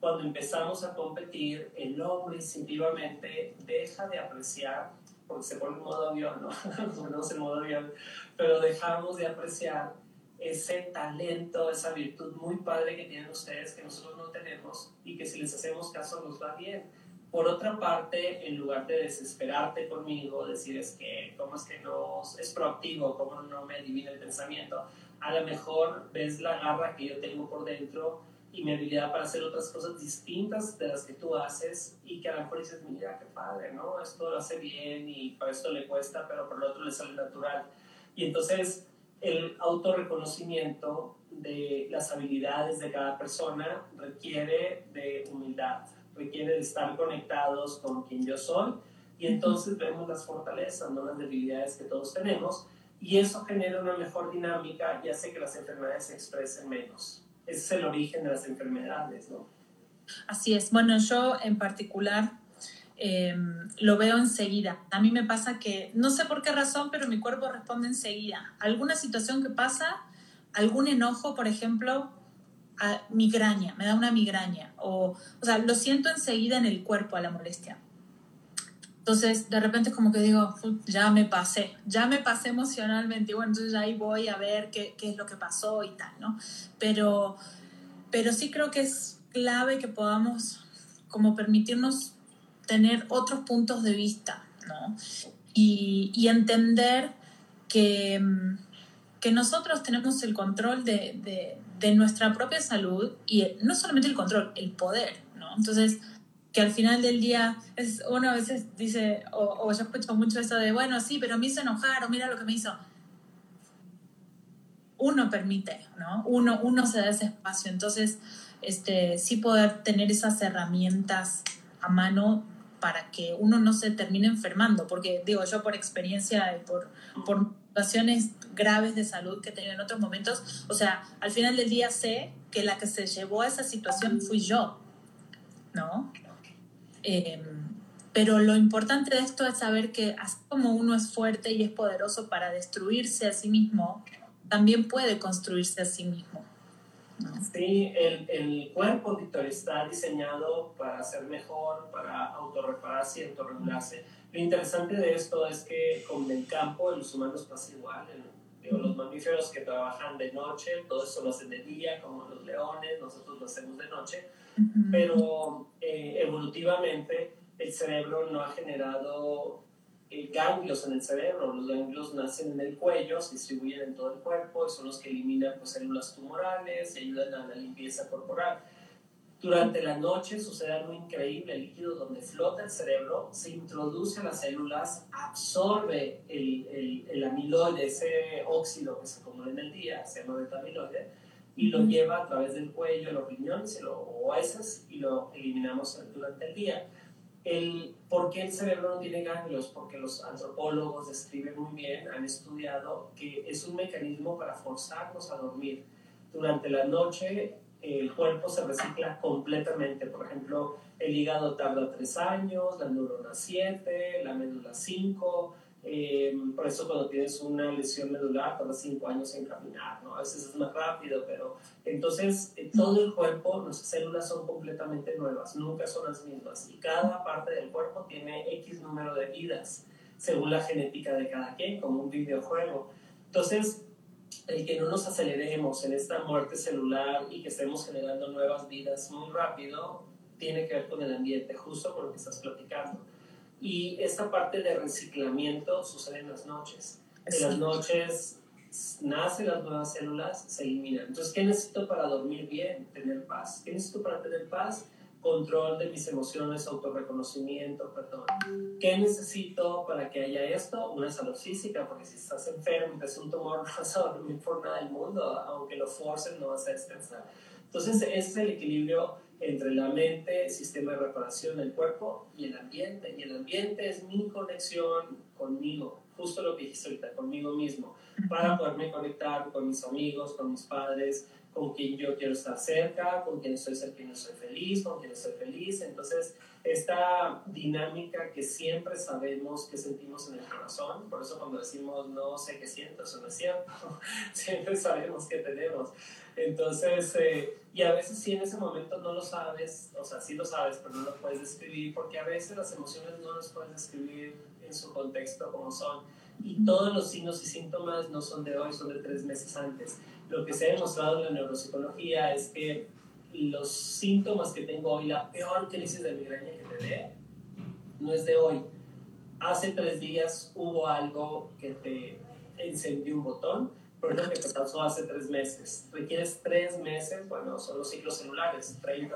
S2: cuando empezamos a competir, el hombre instintivamente deja de apreciar, porque se pone en modo avión, ¿no? *laughs* Ponemos en modo avión, pero dejamos de apreciar ese talento, esa virtud muy padre que tienen ustedes, que nosotros no tenemos y que si les hacemos caso nos va bien. Por otra parte, en lugar de desesperarte conmigo, decir es que, ¿cómo es que no es proactivo? ¿Cómo no me adivina el pensamiento? a lo mejor ves la garra que yo tengo por dentro y mi habilidad para hacer otras cosas distintas de las que tú haces y que a lo mejor dices, mira, qué padre, ¿no? Esto lo hace bien y para esto le cuesta, pero por lo otro le sale natural. Y entonces el autorreconocimiento de las habilidades de cada persona requiere de humildad, requiere estar conectados con quien yo soy y entonces vemos las fortalezas, no las debilidades que todos tenemos y eso genera una mejor dinámica y hace que las enfermedades se expresen menos. ese es el origen de las enfermedades, ¿no?
S1: Así es. Bueno, yo en particular em, lo veo enseguida. A mí me pasa que, no sé por qué razón, pero mi cuerpo responde enseguida. Alguna situación que pasa, algún enojo, por ejemplo, a migraña, me da una migraña. O, o sea, lo siento enseguida en el cuerpo a la molestia. Entonces, de repente como que digo, ya me pasé, ya me pasé emocionalmente. Y bueno, entonces ahí voy a ver qué, qué, es lo que pasó y tal, ¿no? Pero, pero sí creo que es clave que podamos como permitirnos tener otros puntos de vista, ¿no? Y, y entender que, que, nosotros tenemos el control de, de, de nuestra propia salud y no solamente el control, el poder, ¿no? Entonces, que al final del día es, uno a veces dice, o, o, yo escucho mucho eso de, bueno, sí, pero me hizo enojar, o mira lo que me hizo. Uno permite, ¿no? Uno, uno se da ese espacio. Entonces, este, sí poder tener esas herramientas a mano para que uno no se termine enfermando, porque digo, yo por experiencia y por, por situaciones graves de salud que he tenido en otros momentos, o sea, al final del día sé que la que se llevó a esa situación fui yo, ¿no? Eh, pero lo importante de esto es saber que así como uno es fuerte y es poderoso para destruirse a sí mismo, también puede construirse a sí mismo.
S2: Sí, el, el cuerpo, Víctor, está diseñado para ser mejor, para autorrepararse y autorregularse. Lo interesante de esto es que con el campo, en los humanos pasa igual. digo, los mamíferos que trabajan de noche, todo eso lo hacen de día, como los leones, nosotros lo hacemos de noche pero eh, evolutivamente el cerebro no ha generado eh, ganglios en el cerebro. Los ganglios nacen en el cuello, se distribuyen en todo el cuerpo y son los que eliminan pues, células tumorales y ayudan a la limpieza corporal. Durante la noche sucede algo increíble, el líquido donde flota el cerebro se introduce a las células, absorbe el, el, el amiloide, ese óxido que se acumula en el día, se llama beta-amiloide, y lo lleva a través del cuello, los riñones o esas y lo eliminamos durante el día. El, ¿Por qué el cerebro no tiene ganglios? Porque los antropólogos describen muy bien, han estudiado que es un mecanismo para forzarnos a dormir. Durante la noche el cuerpo se recicla completamente. Por ejemplo, el hígado tarda tres años, la neurona siete, la médula cinco, eh, por eso cuando tienes una lesión medular tarda cinco años en caminar, ¿no? A veces es más rápido, pero entonces eh, todo el cuerpo, nuestras células son completamente nuevas, nunca son las mismas y cada parte del cuerpo tiene X número de vidas según la genética de cada quien, como un videojuego. Entonces, el que no nos aceleremos en esta muerte celular y que estemos generando nuevas vidas muy rápido, tiene que ver con el ambiente, justo con lo que estás platicando y esta parte de reciclamiento sucede en las noches. En las noches nacen las nuevas células, se eliminan. Entonces, ¿qué necesito para dormir bien? Tener paz. ¿Qué necesito para tener paz? Control de mis emociones, autorreconocimiento, perdón. ¿Qué necesito para que haya esto? Una salud física, porque si estás enfermo te hace un tumor, *laughs* no vas a dormir por nada del mundo, aunque lo forces, no vas a descansar. Entonces, ese es el equilibrio entre la mente, el sistema de reparación del cuerpo y el ambiente. Y el ambiente es mi conexión conmigo, justo lo que dijiste ahorita, conmigo mismo, para poderme conectar con mis amigos, con mis padres, con quien yo quiero estar cerca, con quien estoy soy feliz, con quien estoy feliz. Entonces, esta dinámica que siempre sabemos que sentimos en el corazón, por eso cuando decimos no sé qué siento, eso no es cierto, *laughs* siempre sabemos qué tenemos. Entonces, eh, y a veces si en ese momento no lo sabes, o sea, sí lo sabes, pero no lo puedes describir, porque a veces las emociones no las puedes describir en su contexto como son. Y todos los signos y síntomas no son de hoy, son de tres meses antes. Lo que se ha demostrado en la neuropsicología es que los síntomas que tengo hoy, la peor crisis de migraña que te dé, no es de hoy. Hace tres días hubo algo que te encendió un botón por ejemplo, que pasó hace tres meses. Requieres tres meses, bueno, son los ciclos celulares, 30,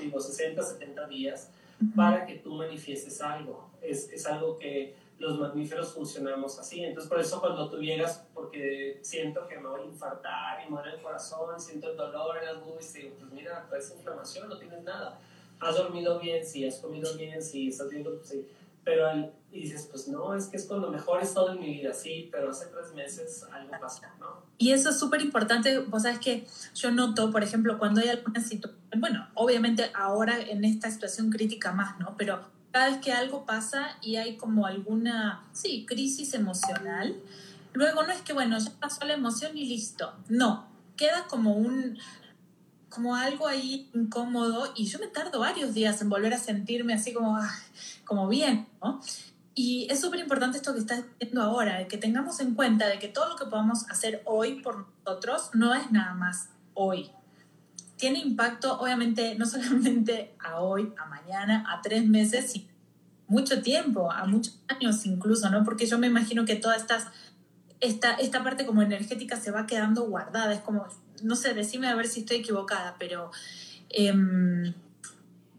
S2: digo, 60, 70 días, para que tú manifiestes algo. Es, es algo que los mamíferos funcionamos así. Entonces, por eso cuando tú llegas, porque siento que me voy a infartar y me el corazón, siento el dolor en las bubis, digo, pues mira, traes inflamación, no tienes nada. Has dormido bien, si has comido bien, si estás viendo, sí pero y dices, pues no, es que es cuando mejor he estado en mi vida, sí, pero hace tres meses algo pasó, ¿no?
S1: Y eso es súper importante, vos sabes que yo noto, por ejemplo, cuando hay alguna situación, bueno, obviamente ahora en esta situación crítica más, ¿no? Pero cada vez que algo pasa y hay como alguna, sí, crisis emocional, luego no es que, bueno, ya pasó la emoción y listo, no, queda como un, como algo ahí incómodo y yo me tardo varios días en volver a sentirme así como, como bien. Y es súper importante esto que estás diciendo ahora, que tengamos en cuenta de que todo lo que podamos hacer hoy por nosotros no es nada más hoy. Tiene impacto, obviamente, no solamente a hoy, a mañana, a tres meses, sino mucho tiempo, a muchos años incluso, ¿no? Porque yo me imagino que toda estas, esta, esta parte como energética se va quedando guardada. Es como, no sé, decime a ver si estoy equivocada, pero em,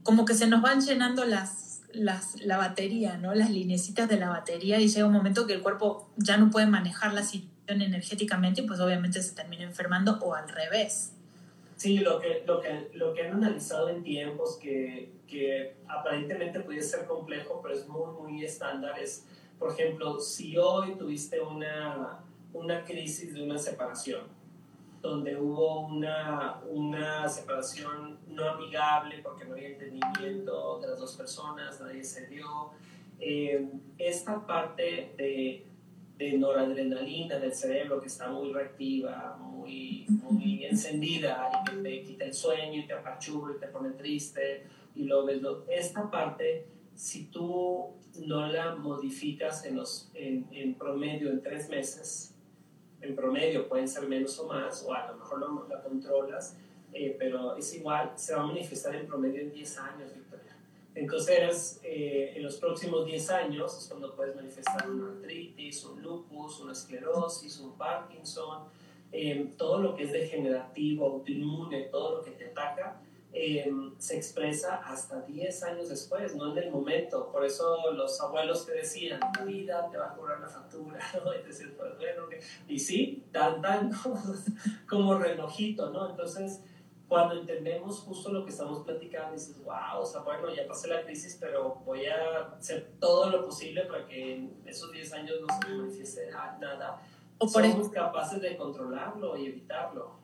S1: como que se nos van llenando las, la batería, ¿no? Las linecitas de la batería y llega un momento que el cuerpo ya no puede manejar la situación energéticamente y pues obviamente se termina enfermando o al revés.
S2: Sí, lo que, lo que, lo que han analizado en tiempos que, que aparentemente puede ser complejo, pero es muy, muy estándar, es, por ejemplo, si hoy tuviste una, una crisis de una separación, donde hubo una, una separación no amigable porque no había entendimiento de las dos personas, nadie se dio. Eh, esta parte de, de, noradrenalina del cerebro que está muy reactiva, muy, muy encendida y que te quita el sueño y te apachurra y te pone triste y lo ves, esta parte, si tú no la modificas en, los, en, en promedio en tres meses, en promedio pueden ser menos o más, o a lo mejor lo, la controlas, eh, pero es igual, se va a manifestar en promedio en 10 años, Entonces, eh, en los próximos 10 años es cuando puedes manifestar una artritis, un lupus, una esclerosis, un Parkinson, eh, todo lo que es degenerativo, autoinmune, todo lo que te ataca, Em, se expresa hasta 10 años después, no en el momento. Por eso los abuelos te decían, la vida te va a cobrar la factura, *laughs* ¿no? Y, decir, pues, bueno, y sí, tan, tan, *laughs* como relojito, ¿no? Entonces, cuando entendemos justo lo que estamos platicando, dices, wow, o sea, bueno, ya pasé la crisis, pero voy a hacer todo lo posible para que en esos 10 años no se me manifieste nada. O por Somos capaces de controlarlo y evitarlo.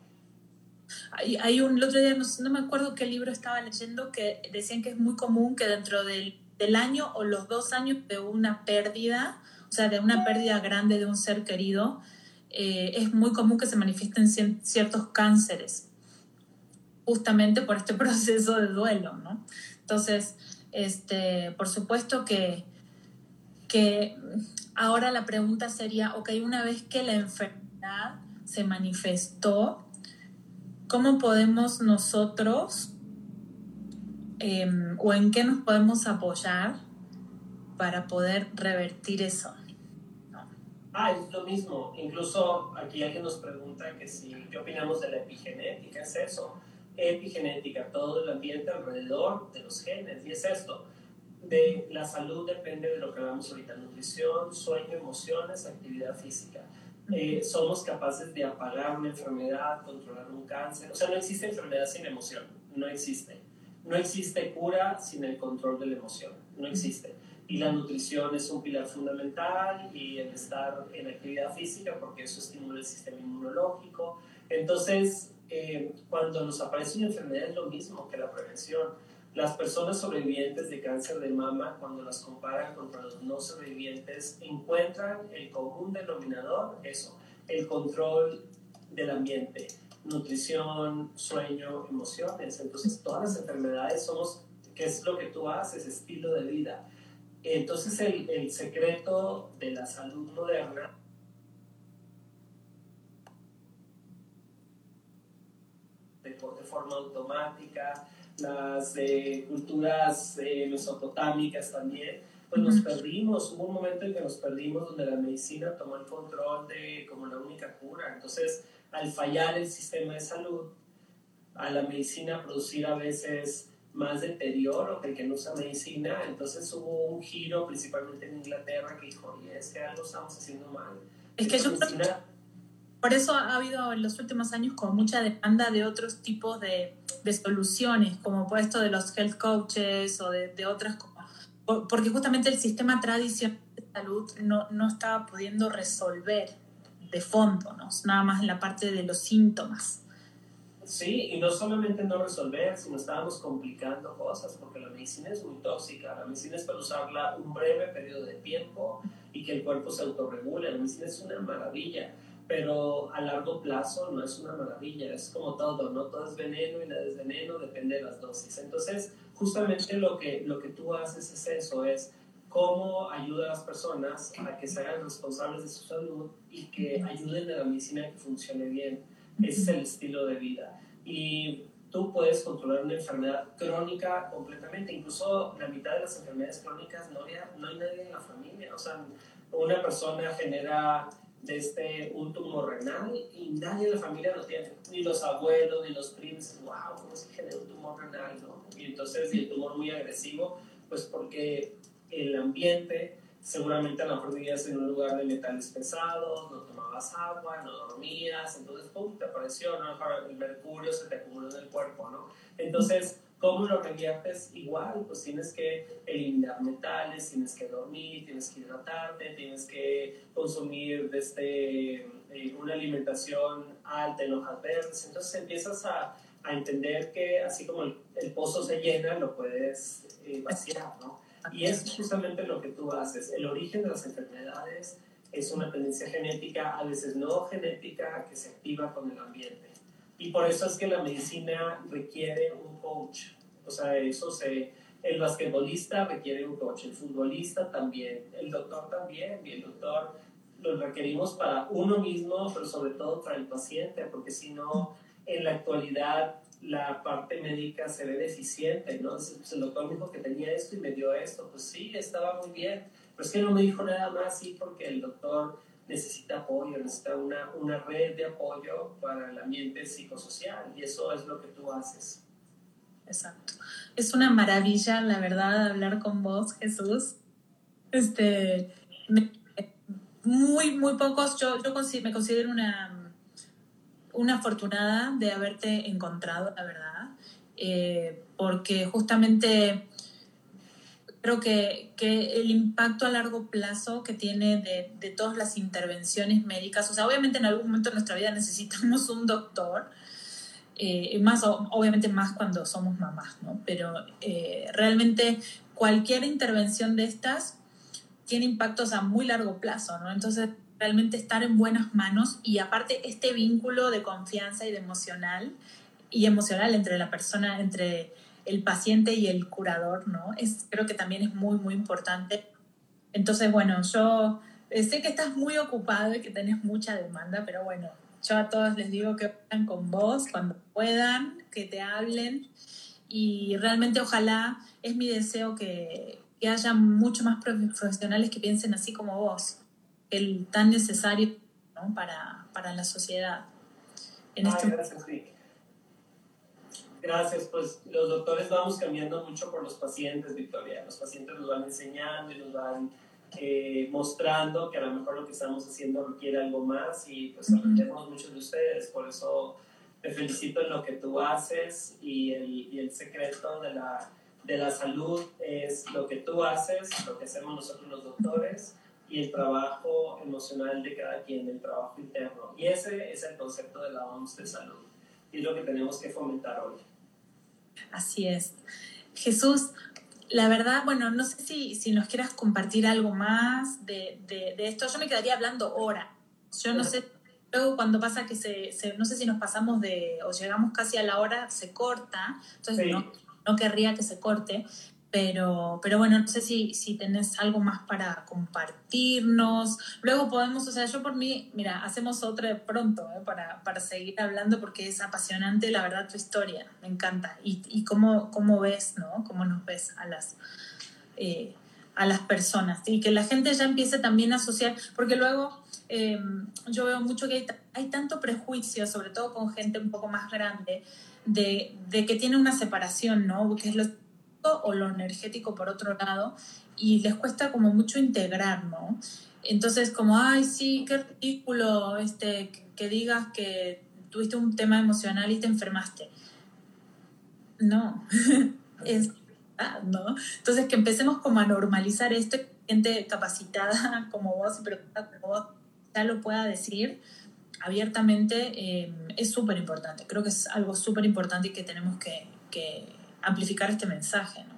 S1: Hay, un, el otro día no, me acuerdo qué libro estaba leyendo que decían que es muy común que dentro del, del año o los dos años de una pérdida, o sea, de una pérdida grande de un ser querido, eh, es muy común que se manifiesten ciertos cánceres, justamente por este *laughs* proceso de duelo, ¿no? Entonces, este, por supuesto que, que ahora la pregunta sería, ok, una vez que la enfermedad se manifestó, ¿cómo podemos nosotros em, o en qué nos podemos apoyar para poder revertir eso?
S2: Ah, es lo mismo. Incluso aquí alguien nos pregunta que si, ¿qué opinamos de la epigenética? Es eso. Epigenética, todo el ambiente alrededor de los genes. Y es esto. De la salud depende de lo que hablamos ahorita, nutrición, sueño, emociones, actividad física. Eh, somos capaces de apagar una enfermedad, controlar un cáncer. O sea, no existe enfermedad sin emoción, no existe. No existe cura sin el control de la emoción, no existe. Y la nutrición es un pilar fundamental y el estar en actividad física porque eso estimula el sistema inmunológico. Entonces, eh, cuando nos aparece una enfermedad es lo mismo que la prevención las personas sobrevivientes de cáncer de mama, cuando las comparan contra los no sobrevivientes, encuentran el común denominador, eso, el control del ambiente, nutrición, sueño, emociones. Entonces, todas las enfermedades somos, ¿qué es lo que tú haces? Estilo de vida. Entonces, el, el secreto de la salud moderna de, de forma automática, las eh, culturas eh, mesopotámicas también, pues nos perdimos, hubo un momento en que nos perdimos donde la medicina tomó el control de como la única cura, entonces al fallar el sistema de salud, a la medicina producir a veces más deterioro que el que no usa medicina, entonces hubo un giro principalmente en Inglaterra que dijo, oye, es que algo estamos haciendo mal.
S1: Es que yo por eso ha habido en los últimos años como mucha demanda de otros tipos de, de soluciones, como esto de los health coaches o de, de otras porque justamente el sistema tradicional de salud no, no estaba pudiendo resolver de fondo, ¿no? Nada más la parte de los síntomas.
S2: Sí, y no solamente no resolver, sino estábamos complicando cosas, porque la medicina es muy tóxica. La medicina es para usarla un breve periodo de tiempo y que el cuerpo se autorregule. La medicina es una maravilla, pero a largo plazo no es una maravilla. Es como todo, ¿no? Todo es veneno y nada es veneno, depende de las dosis. Entonces, justamente lo que, lo que tú haces es eso, es cómo ayuda a las personas a que se hagan responsables de su salud y que ayuden a la medicina a que funcione bien ese es el estilo de vida. Y tú puedes controlar una enfermedad crónica completamente. Incluso la mitad de las enfermedades crónicas no hay, no hay nadie en la familia. O sea, una persona genera este un tumor renal y nadie en la familia lo tiene. Ni los abuelos, ni los primos. ¡Wow! ¿Cómo se genera un tumor renal? ¿no? Y entonces, y el tumor muy agresivo, pues porque el ambiente seguramente a lo mejor vivías en un lugar de metales pesados, no tomabas agua, no dormías, entonces, ¡pum!, te apareció, ¿no? El mercurio se te acumuló en el cuerpo, ¿no? Entonces, ¿cómo lo reviertes? Igual, pues tienes que eliminar metales, tienes que dormir, tienes que hidratarte, tienes que consumir desde, eh, una alimentación alta en hojas verdes, entonces empiezas a, a entender que así como el, pozo se llena, lo puedes eh, vaciar, ¿no? Y es justamente lo que tú haces. El origen de las enfermedades es una tendencia genética, a veces no genética, que se activa con el ambiente. Y por eso es que la medicina requiere un coach. O sea, eso se... El basquetbolista requiere un coach, el futbolista también, el doctor también, y el doctor lo requerimos para uno mismo, pero sobre todo para el paciente, porque si no, en la actualidad la parte médica se ve deficiente, ¿no? Pues, el doctor me dijo que tenía esto y me dio esto, pues sí, estaba muy bien, pero es que no me dijo nada más, sí, porque el doctor necesita apoyo, necesita una, una red de apoyo para el ambiente psicosocial y eso es lo que tú haces.
S1: Exacto. Es una maravilla, la verdad, hablar con vos, Jesús. Este, muy, muy pocos, yo, yo me considero una una afortunada de haberte encontrado, la verdad, eh, porque justamente creo que, que, el impacto a largo plazo que tiene de, de, todas las intervenciones médicas, o sea, obviamente en algún momento de nuestra vida *laughs* necesitamos un doctor, eh, más obviamente más cuando somos mamás, ¿no? Pero eh, realmente cualquier intervención de estas tiene impactos a muy largo plazo, ¿no? Entonces realmente estar en buenas manos y aparte este vínculo de confianza y de emocional y emocional entre la persona, entre el paciente y el curador, ¿no? Es, creo que también es muy, muy importante. Entonces, bueno, yo sé que estás muy ocupado y que tenés mucha demanda, pero bueno, yo a todos les digo que vayan con vos cuando puedan, que te hablen y realmente ojalá es mi deseo que, que haya mucho más profesionales que piensen así como vos el tan necesario para, para, la sociedad.
S2: En este gracias, Gracias, pues los doctores vamos cambiando mucho por los pacientes, Victoria. Los pacientes nos van enseñando y nos van eh, mostrando que a lo mejor lo que estamos haciendo requiere algo más y pues aprendemos mucho de ustedes. Por eso te felicito en lo que tú haces y el, y el secreto de la, de la salud es lo que tú haces, lo que hacemos nosotros los doctores y el trabajo emocional de cada quien, el trabajo interno. Y ese es el concepto de la OMS de salud y es lo que tenemos que fomentar hoy.
S1: Así es. Jesús, la verdad, bueno, no sé si, si nos quieras compartir algo más de, de, esto. Yo me quedaría hablando hora. Yo no sé, luego cuando pasa que se, no sé si nos pasamos de, o llegamos casi a la hora, se corta, entonces no, no querría que se corte, pero, pero bueno, no sé si, si tenés algo más para compartirnos. Luego podemos, o sea, yo por mí, mira, hacemos otra pronto ¿eh? para, para, seguir hablando porque es apasionante, la verdad, tu historia. Me encanta. Y, y cómo, cómo ves, ¿no? Cómo nos ves a las, eh, a las personas. Y que la gente ya empiece también a asociar, porque luego em, yo veo mucho que hay, hay, tanto prejuicio, sobre todo con gente un poco más grande, de, de que tiene una separación, ¿no? Que o lo energético por otro lado y les cuesta como mucho integrar, ¿no? Entonces como, ay, sí, qué ridículo este, que digas que tuviste un tema emocional y te enfermaste. No, *laughs* es, ¿no? Entonces, que empecemos como a normalizar esto, gente capacitada *laughs* como vos y preocupada como vos ya lo pueda decir abiertamente, eh, es súper importante. Creo que es algo súper importante y que tenemos que, que, amplificar este mensaje, ¿no?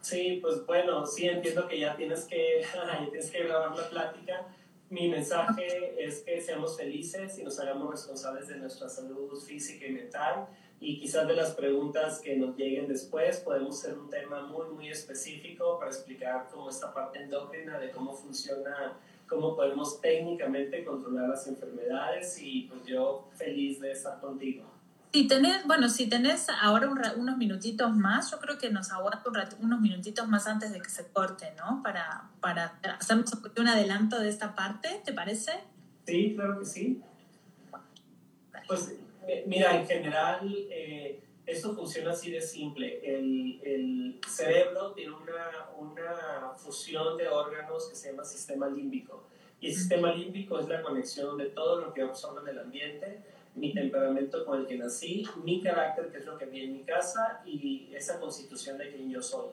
S2: Sí, pues bueno, sí entiendo que ya tienes que, *laughs* tienes que grabar la plática. Mi mensaje es que seamos felices y nos hagamos responsables de nuestra salud física y mental y quizás de las preguntas que nos lleguen después podemos hacer un tema muy, muy específico para explicar cómo esta parte endocrina, de cómo funciona, cómo podemos técnicamente controlar las enfermedades y pues yo feliz de estar contigo.
S1: Si tenés, bueno, si tenés ahora unos minutitos más, yo creo que nos aguanta unos minutitos más antes de que se corte, ¿no? Para, para hacernos un adelanto de esta parte, ¿te parece?
S2: Sí, claro que sí. Pues Mira, en general, eh, esto funciona así de simple. El, el cerebro tiene una, una, fusión de órganos que se llama sistema límbico. Y el sistema límbico es la conexión de todo lo que observo en el ambiente, mi temperamento con el que nací, mi carácter, que es lo que vi en mi casa, y esa constitución de quien yo soy.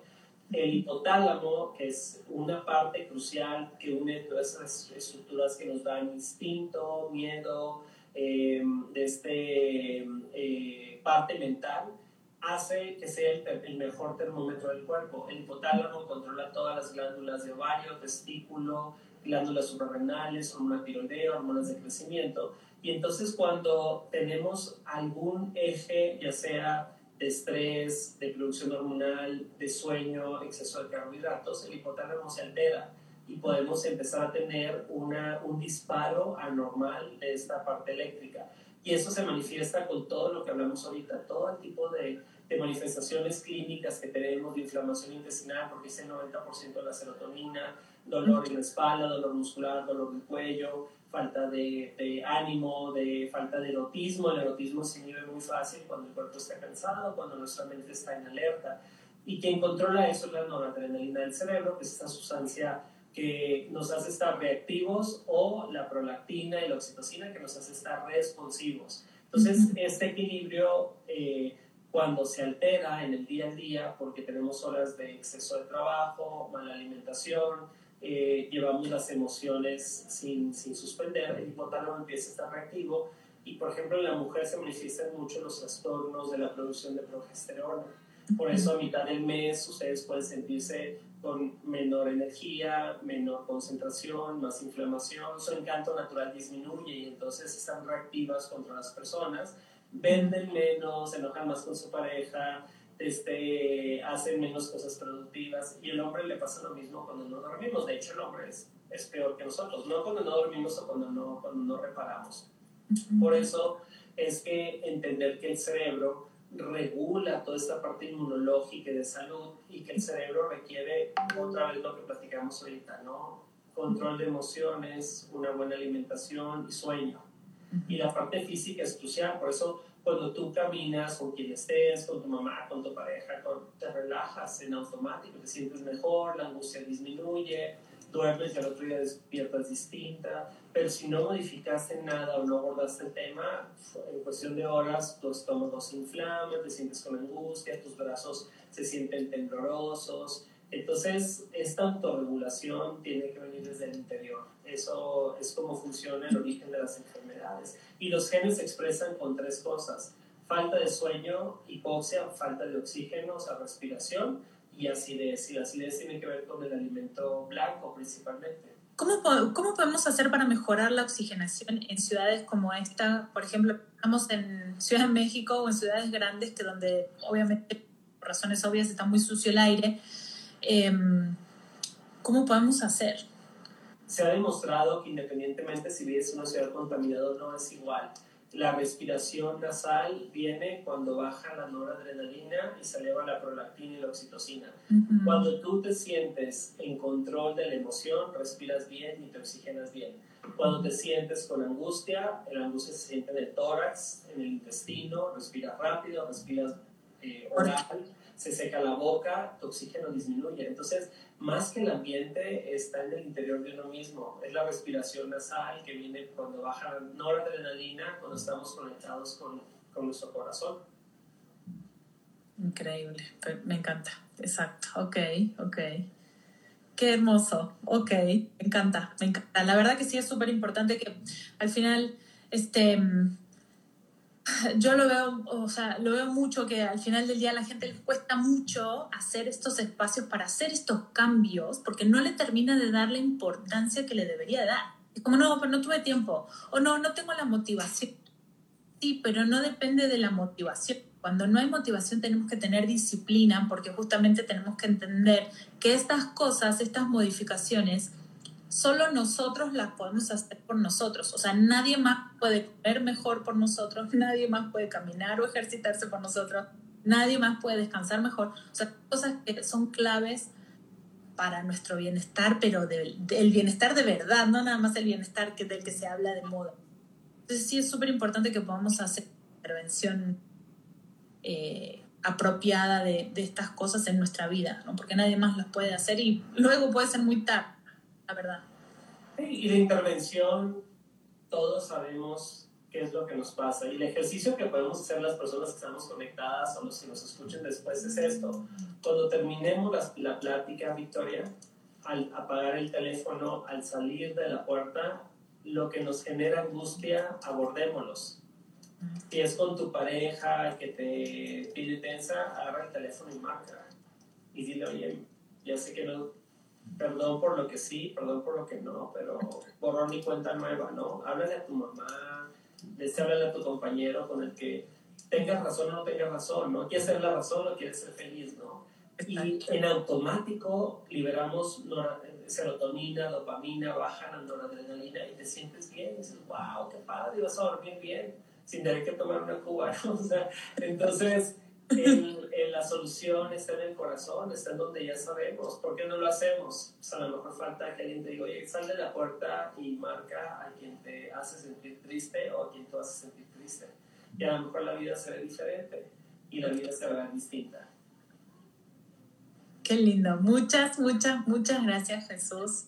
S2: El hipotálamo, que es una parte crucial que une todas esas estructuras que nos dan instinto, miedo, eh, de este eh, parte mental hace que sea el, mejor termómetro del cuerpo. El hipotálamo controla todas las glándulas de ovario, testículo, glándulas suprarrenales, hormonas tiroidea, hormonas de crecimiento. Y entonces cuando tenemos algún eje, ya sea de estrés, de producción hormonal, de sueño, exceso de carbohidratos, el hipotálamo se altera y podemos empezar a tener una, un disparo anormal de esta parte eléctrica. Y eso se manifiesta con todo lo que hablamos ahorita, todo el tipo de, de manifestaciones clínicas que tenemos de inflamación intestinal, porque es el 90% de la serotonina, dolor en la espalda, dolor muscular, dolor del cuello, falta de, de, ánimo, de falta de erotismo. El erotismo se inhibe muy fácil cuando el cuerpo está cansado, cuando nuestra mente está en alerta. Y quien controla eso es la noradrenalina del cerebro, que es esta sustancia que nos hace estar reactivos o la prolactina y la oxitocina que nos hace estar responsivos. Entonces, este equilibrio, eh, cuando se altera en el día a día, porque tenemos horas de exceso de trabajo, mala alimentación, eh, llevamos las emociones sin, sin suspender, el hipotálamo empieza a estar reactivo. Y, por ejemplo, en la mujer se manifiestan mucho los trastornos de la producción de progesterona. Por eso a mitad del mes ustedes pueden sentirse con menor energía, menor concentración, más inflamación, su encanto natural disminuye y entonces están reactivas contra las personas, venden menos, se enojan más con su pareja, este, hacen menos cosas productivas y el hombre le pasa lo mismo cuando no dormimos. De hecho, el hombre es, es peor que nosotros, no cuando no dormimos o cuando no, cuando no reparamos. Por eso es que entender que el cerebro regula toda esta parte inmunológica y de salud y que el cerebro requiere otra vez lo que platicamos ahorita, ¿no? Control de emociones, una buena alimentación y sueño. Y la parte física es crucial, por eso cuando tú caminas con quien estés, con tu mamá, con tu pareja, te relajas en automático, te sientes mejor, la angustia disminuye, duermes y al otro día despiertas distinta, pero si no modificaste nada o no abordaste el tema, en cuestión de horas tu estómago se inflama, te sientes con angustia, tus brazos se sienten temblorosos. Entonces, esta autorregulación tiene que venir desde el interior. Eso es como funciona el origen de las enfermedades. Y los genes se expresan con tres cosas. Falta de sueño, hipoxia, falta de oxígeno, o sea, respiración, y acidez. Y la acidez tiene que ver con el alimento blanco principalmente.
S1: ¿Cómo, ¿Cómo podemos hacer para mejorar la oxigenación en ciudades como esta? Por ejemplo, estamos en Ciudad de México o en ciudades grandes que donde obviamente por razones obvias está muy sucio el aire. Em, ¿Cómo podemos hacer?
S2: Se ha demostrado que independientemente si vives en una ciudad contaminada o no es igual la respiración nasal viene cuando baja la noradrenalina y se eleva la prolactina y la oxitocina. Cuando tú te sientes en control de la emoción, respiras bien y te oxigenas bien. Cuando te sientes con angustia, la angustia se siente en el tórax, en el intestino, respiras rápido, respiras eh, oral, se seca la boca, tu oxígeno disminuye. Entonces, más que el ambiente, está en el interior de uno mismo. Es la respiración nasal que viene cuando baja noradrenalina, cuando estamos conectados con, con nuestro corazón.
S1: Increíble, me encanta, exacto, ok, ok. Qué hermoso, ok, me encanta, me encanta. La verdad que sí es súper importante que al final, este, *laughs* yo lo veo, o sea, lo veo mucho que al final del día a la gente le cuesta mucho hacer estos espacios para hacer estos cambios porque no le termina de dar la importancia que le debería dar. Es como, no, pero no tuve tiempo, o no, no tengo la motivación. Sí, pero no depende de la motivación cuando no hay motivación tenemos que tener disciplina porque justamente tenemos que entender que estas cosas, estas modificaciones, solo nosotros las podemos hacer por nosotros. O sea, nadie más puede comer mejor por nosotros, *laughs* nadie más puede caminar o ejercitarse por nosotros, nadie más puede descansar mejor. O sea, cosas que son claves para nuestro bienestar, pero del bienestar de verdad, no nada más el bienestar que, del que se habla de moda. Entonces sí es súper importante que podamos hacer intervención eh, apropiada de, estas cosas en nuestra vida, ¿no? porque nadie más las puede hacer y luego puede ser muy tarde, la verdad.
S2: Y de intervención, todos sabemos qué es lo que nos pasa. Y el ejercicio que podemos hacer las personas que estamos conectadas o los que nos escuchen después es esto. Cuando terminemos la, la plática, Victoria, al apagar el teléfono, al salir de la puerta, lo que nos genera angustia, abordémoslos si es con tu pareja que te pide tensa, agarra el teléfono y marca. Y dile, oye, ya sé que no, perdón por lo que sí, perdón por lo que no, pero borrón ni cuenta nueva, ¿no? Háblale a tu mamá, háblale a tu compañero con el que tengas razón o no tengas razón, ¿no? ¿Quieres ser la razón o quieres ser feliz, no? Y en automático liberamos serotonina, dopamina, baja la noradrenalina y te sientes bien, y dices, wow, qué padre, vas a dormir bien sin tener que tomar una cuba. *laughs* O sea, entonces, la solución está en el corazón, está en donde ya sabemos. ¿Por qué no lo hacemos? Sea, a lo mejor falta que alguien te diga, oye, sal de la puerta y marca a quien te hace sentir triste o a quien tú haces sentir triste. Y a lo mejor la vida será diferente y la vida será distinta.
S1: Qué lindo. Muchas, muchas, muchas gracias, Jesús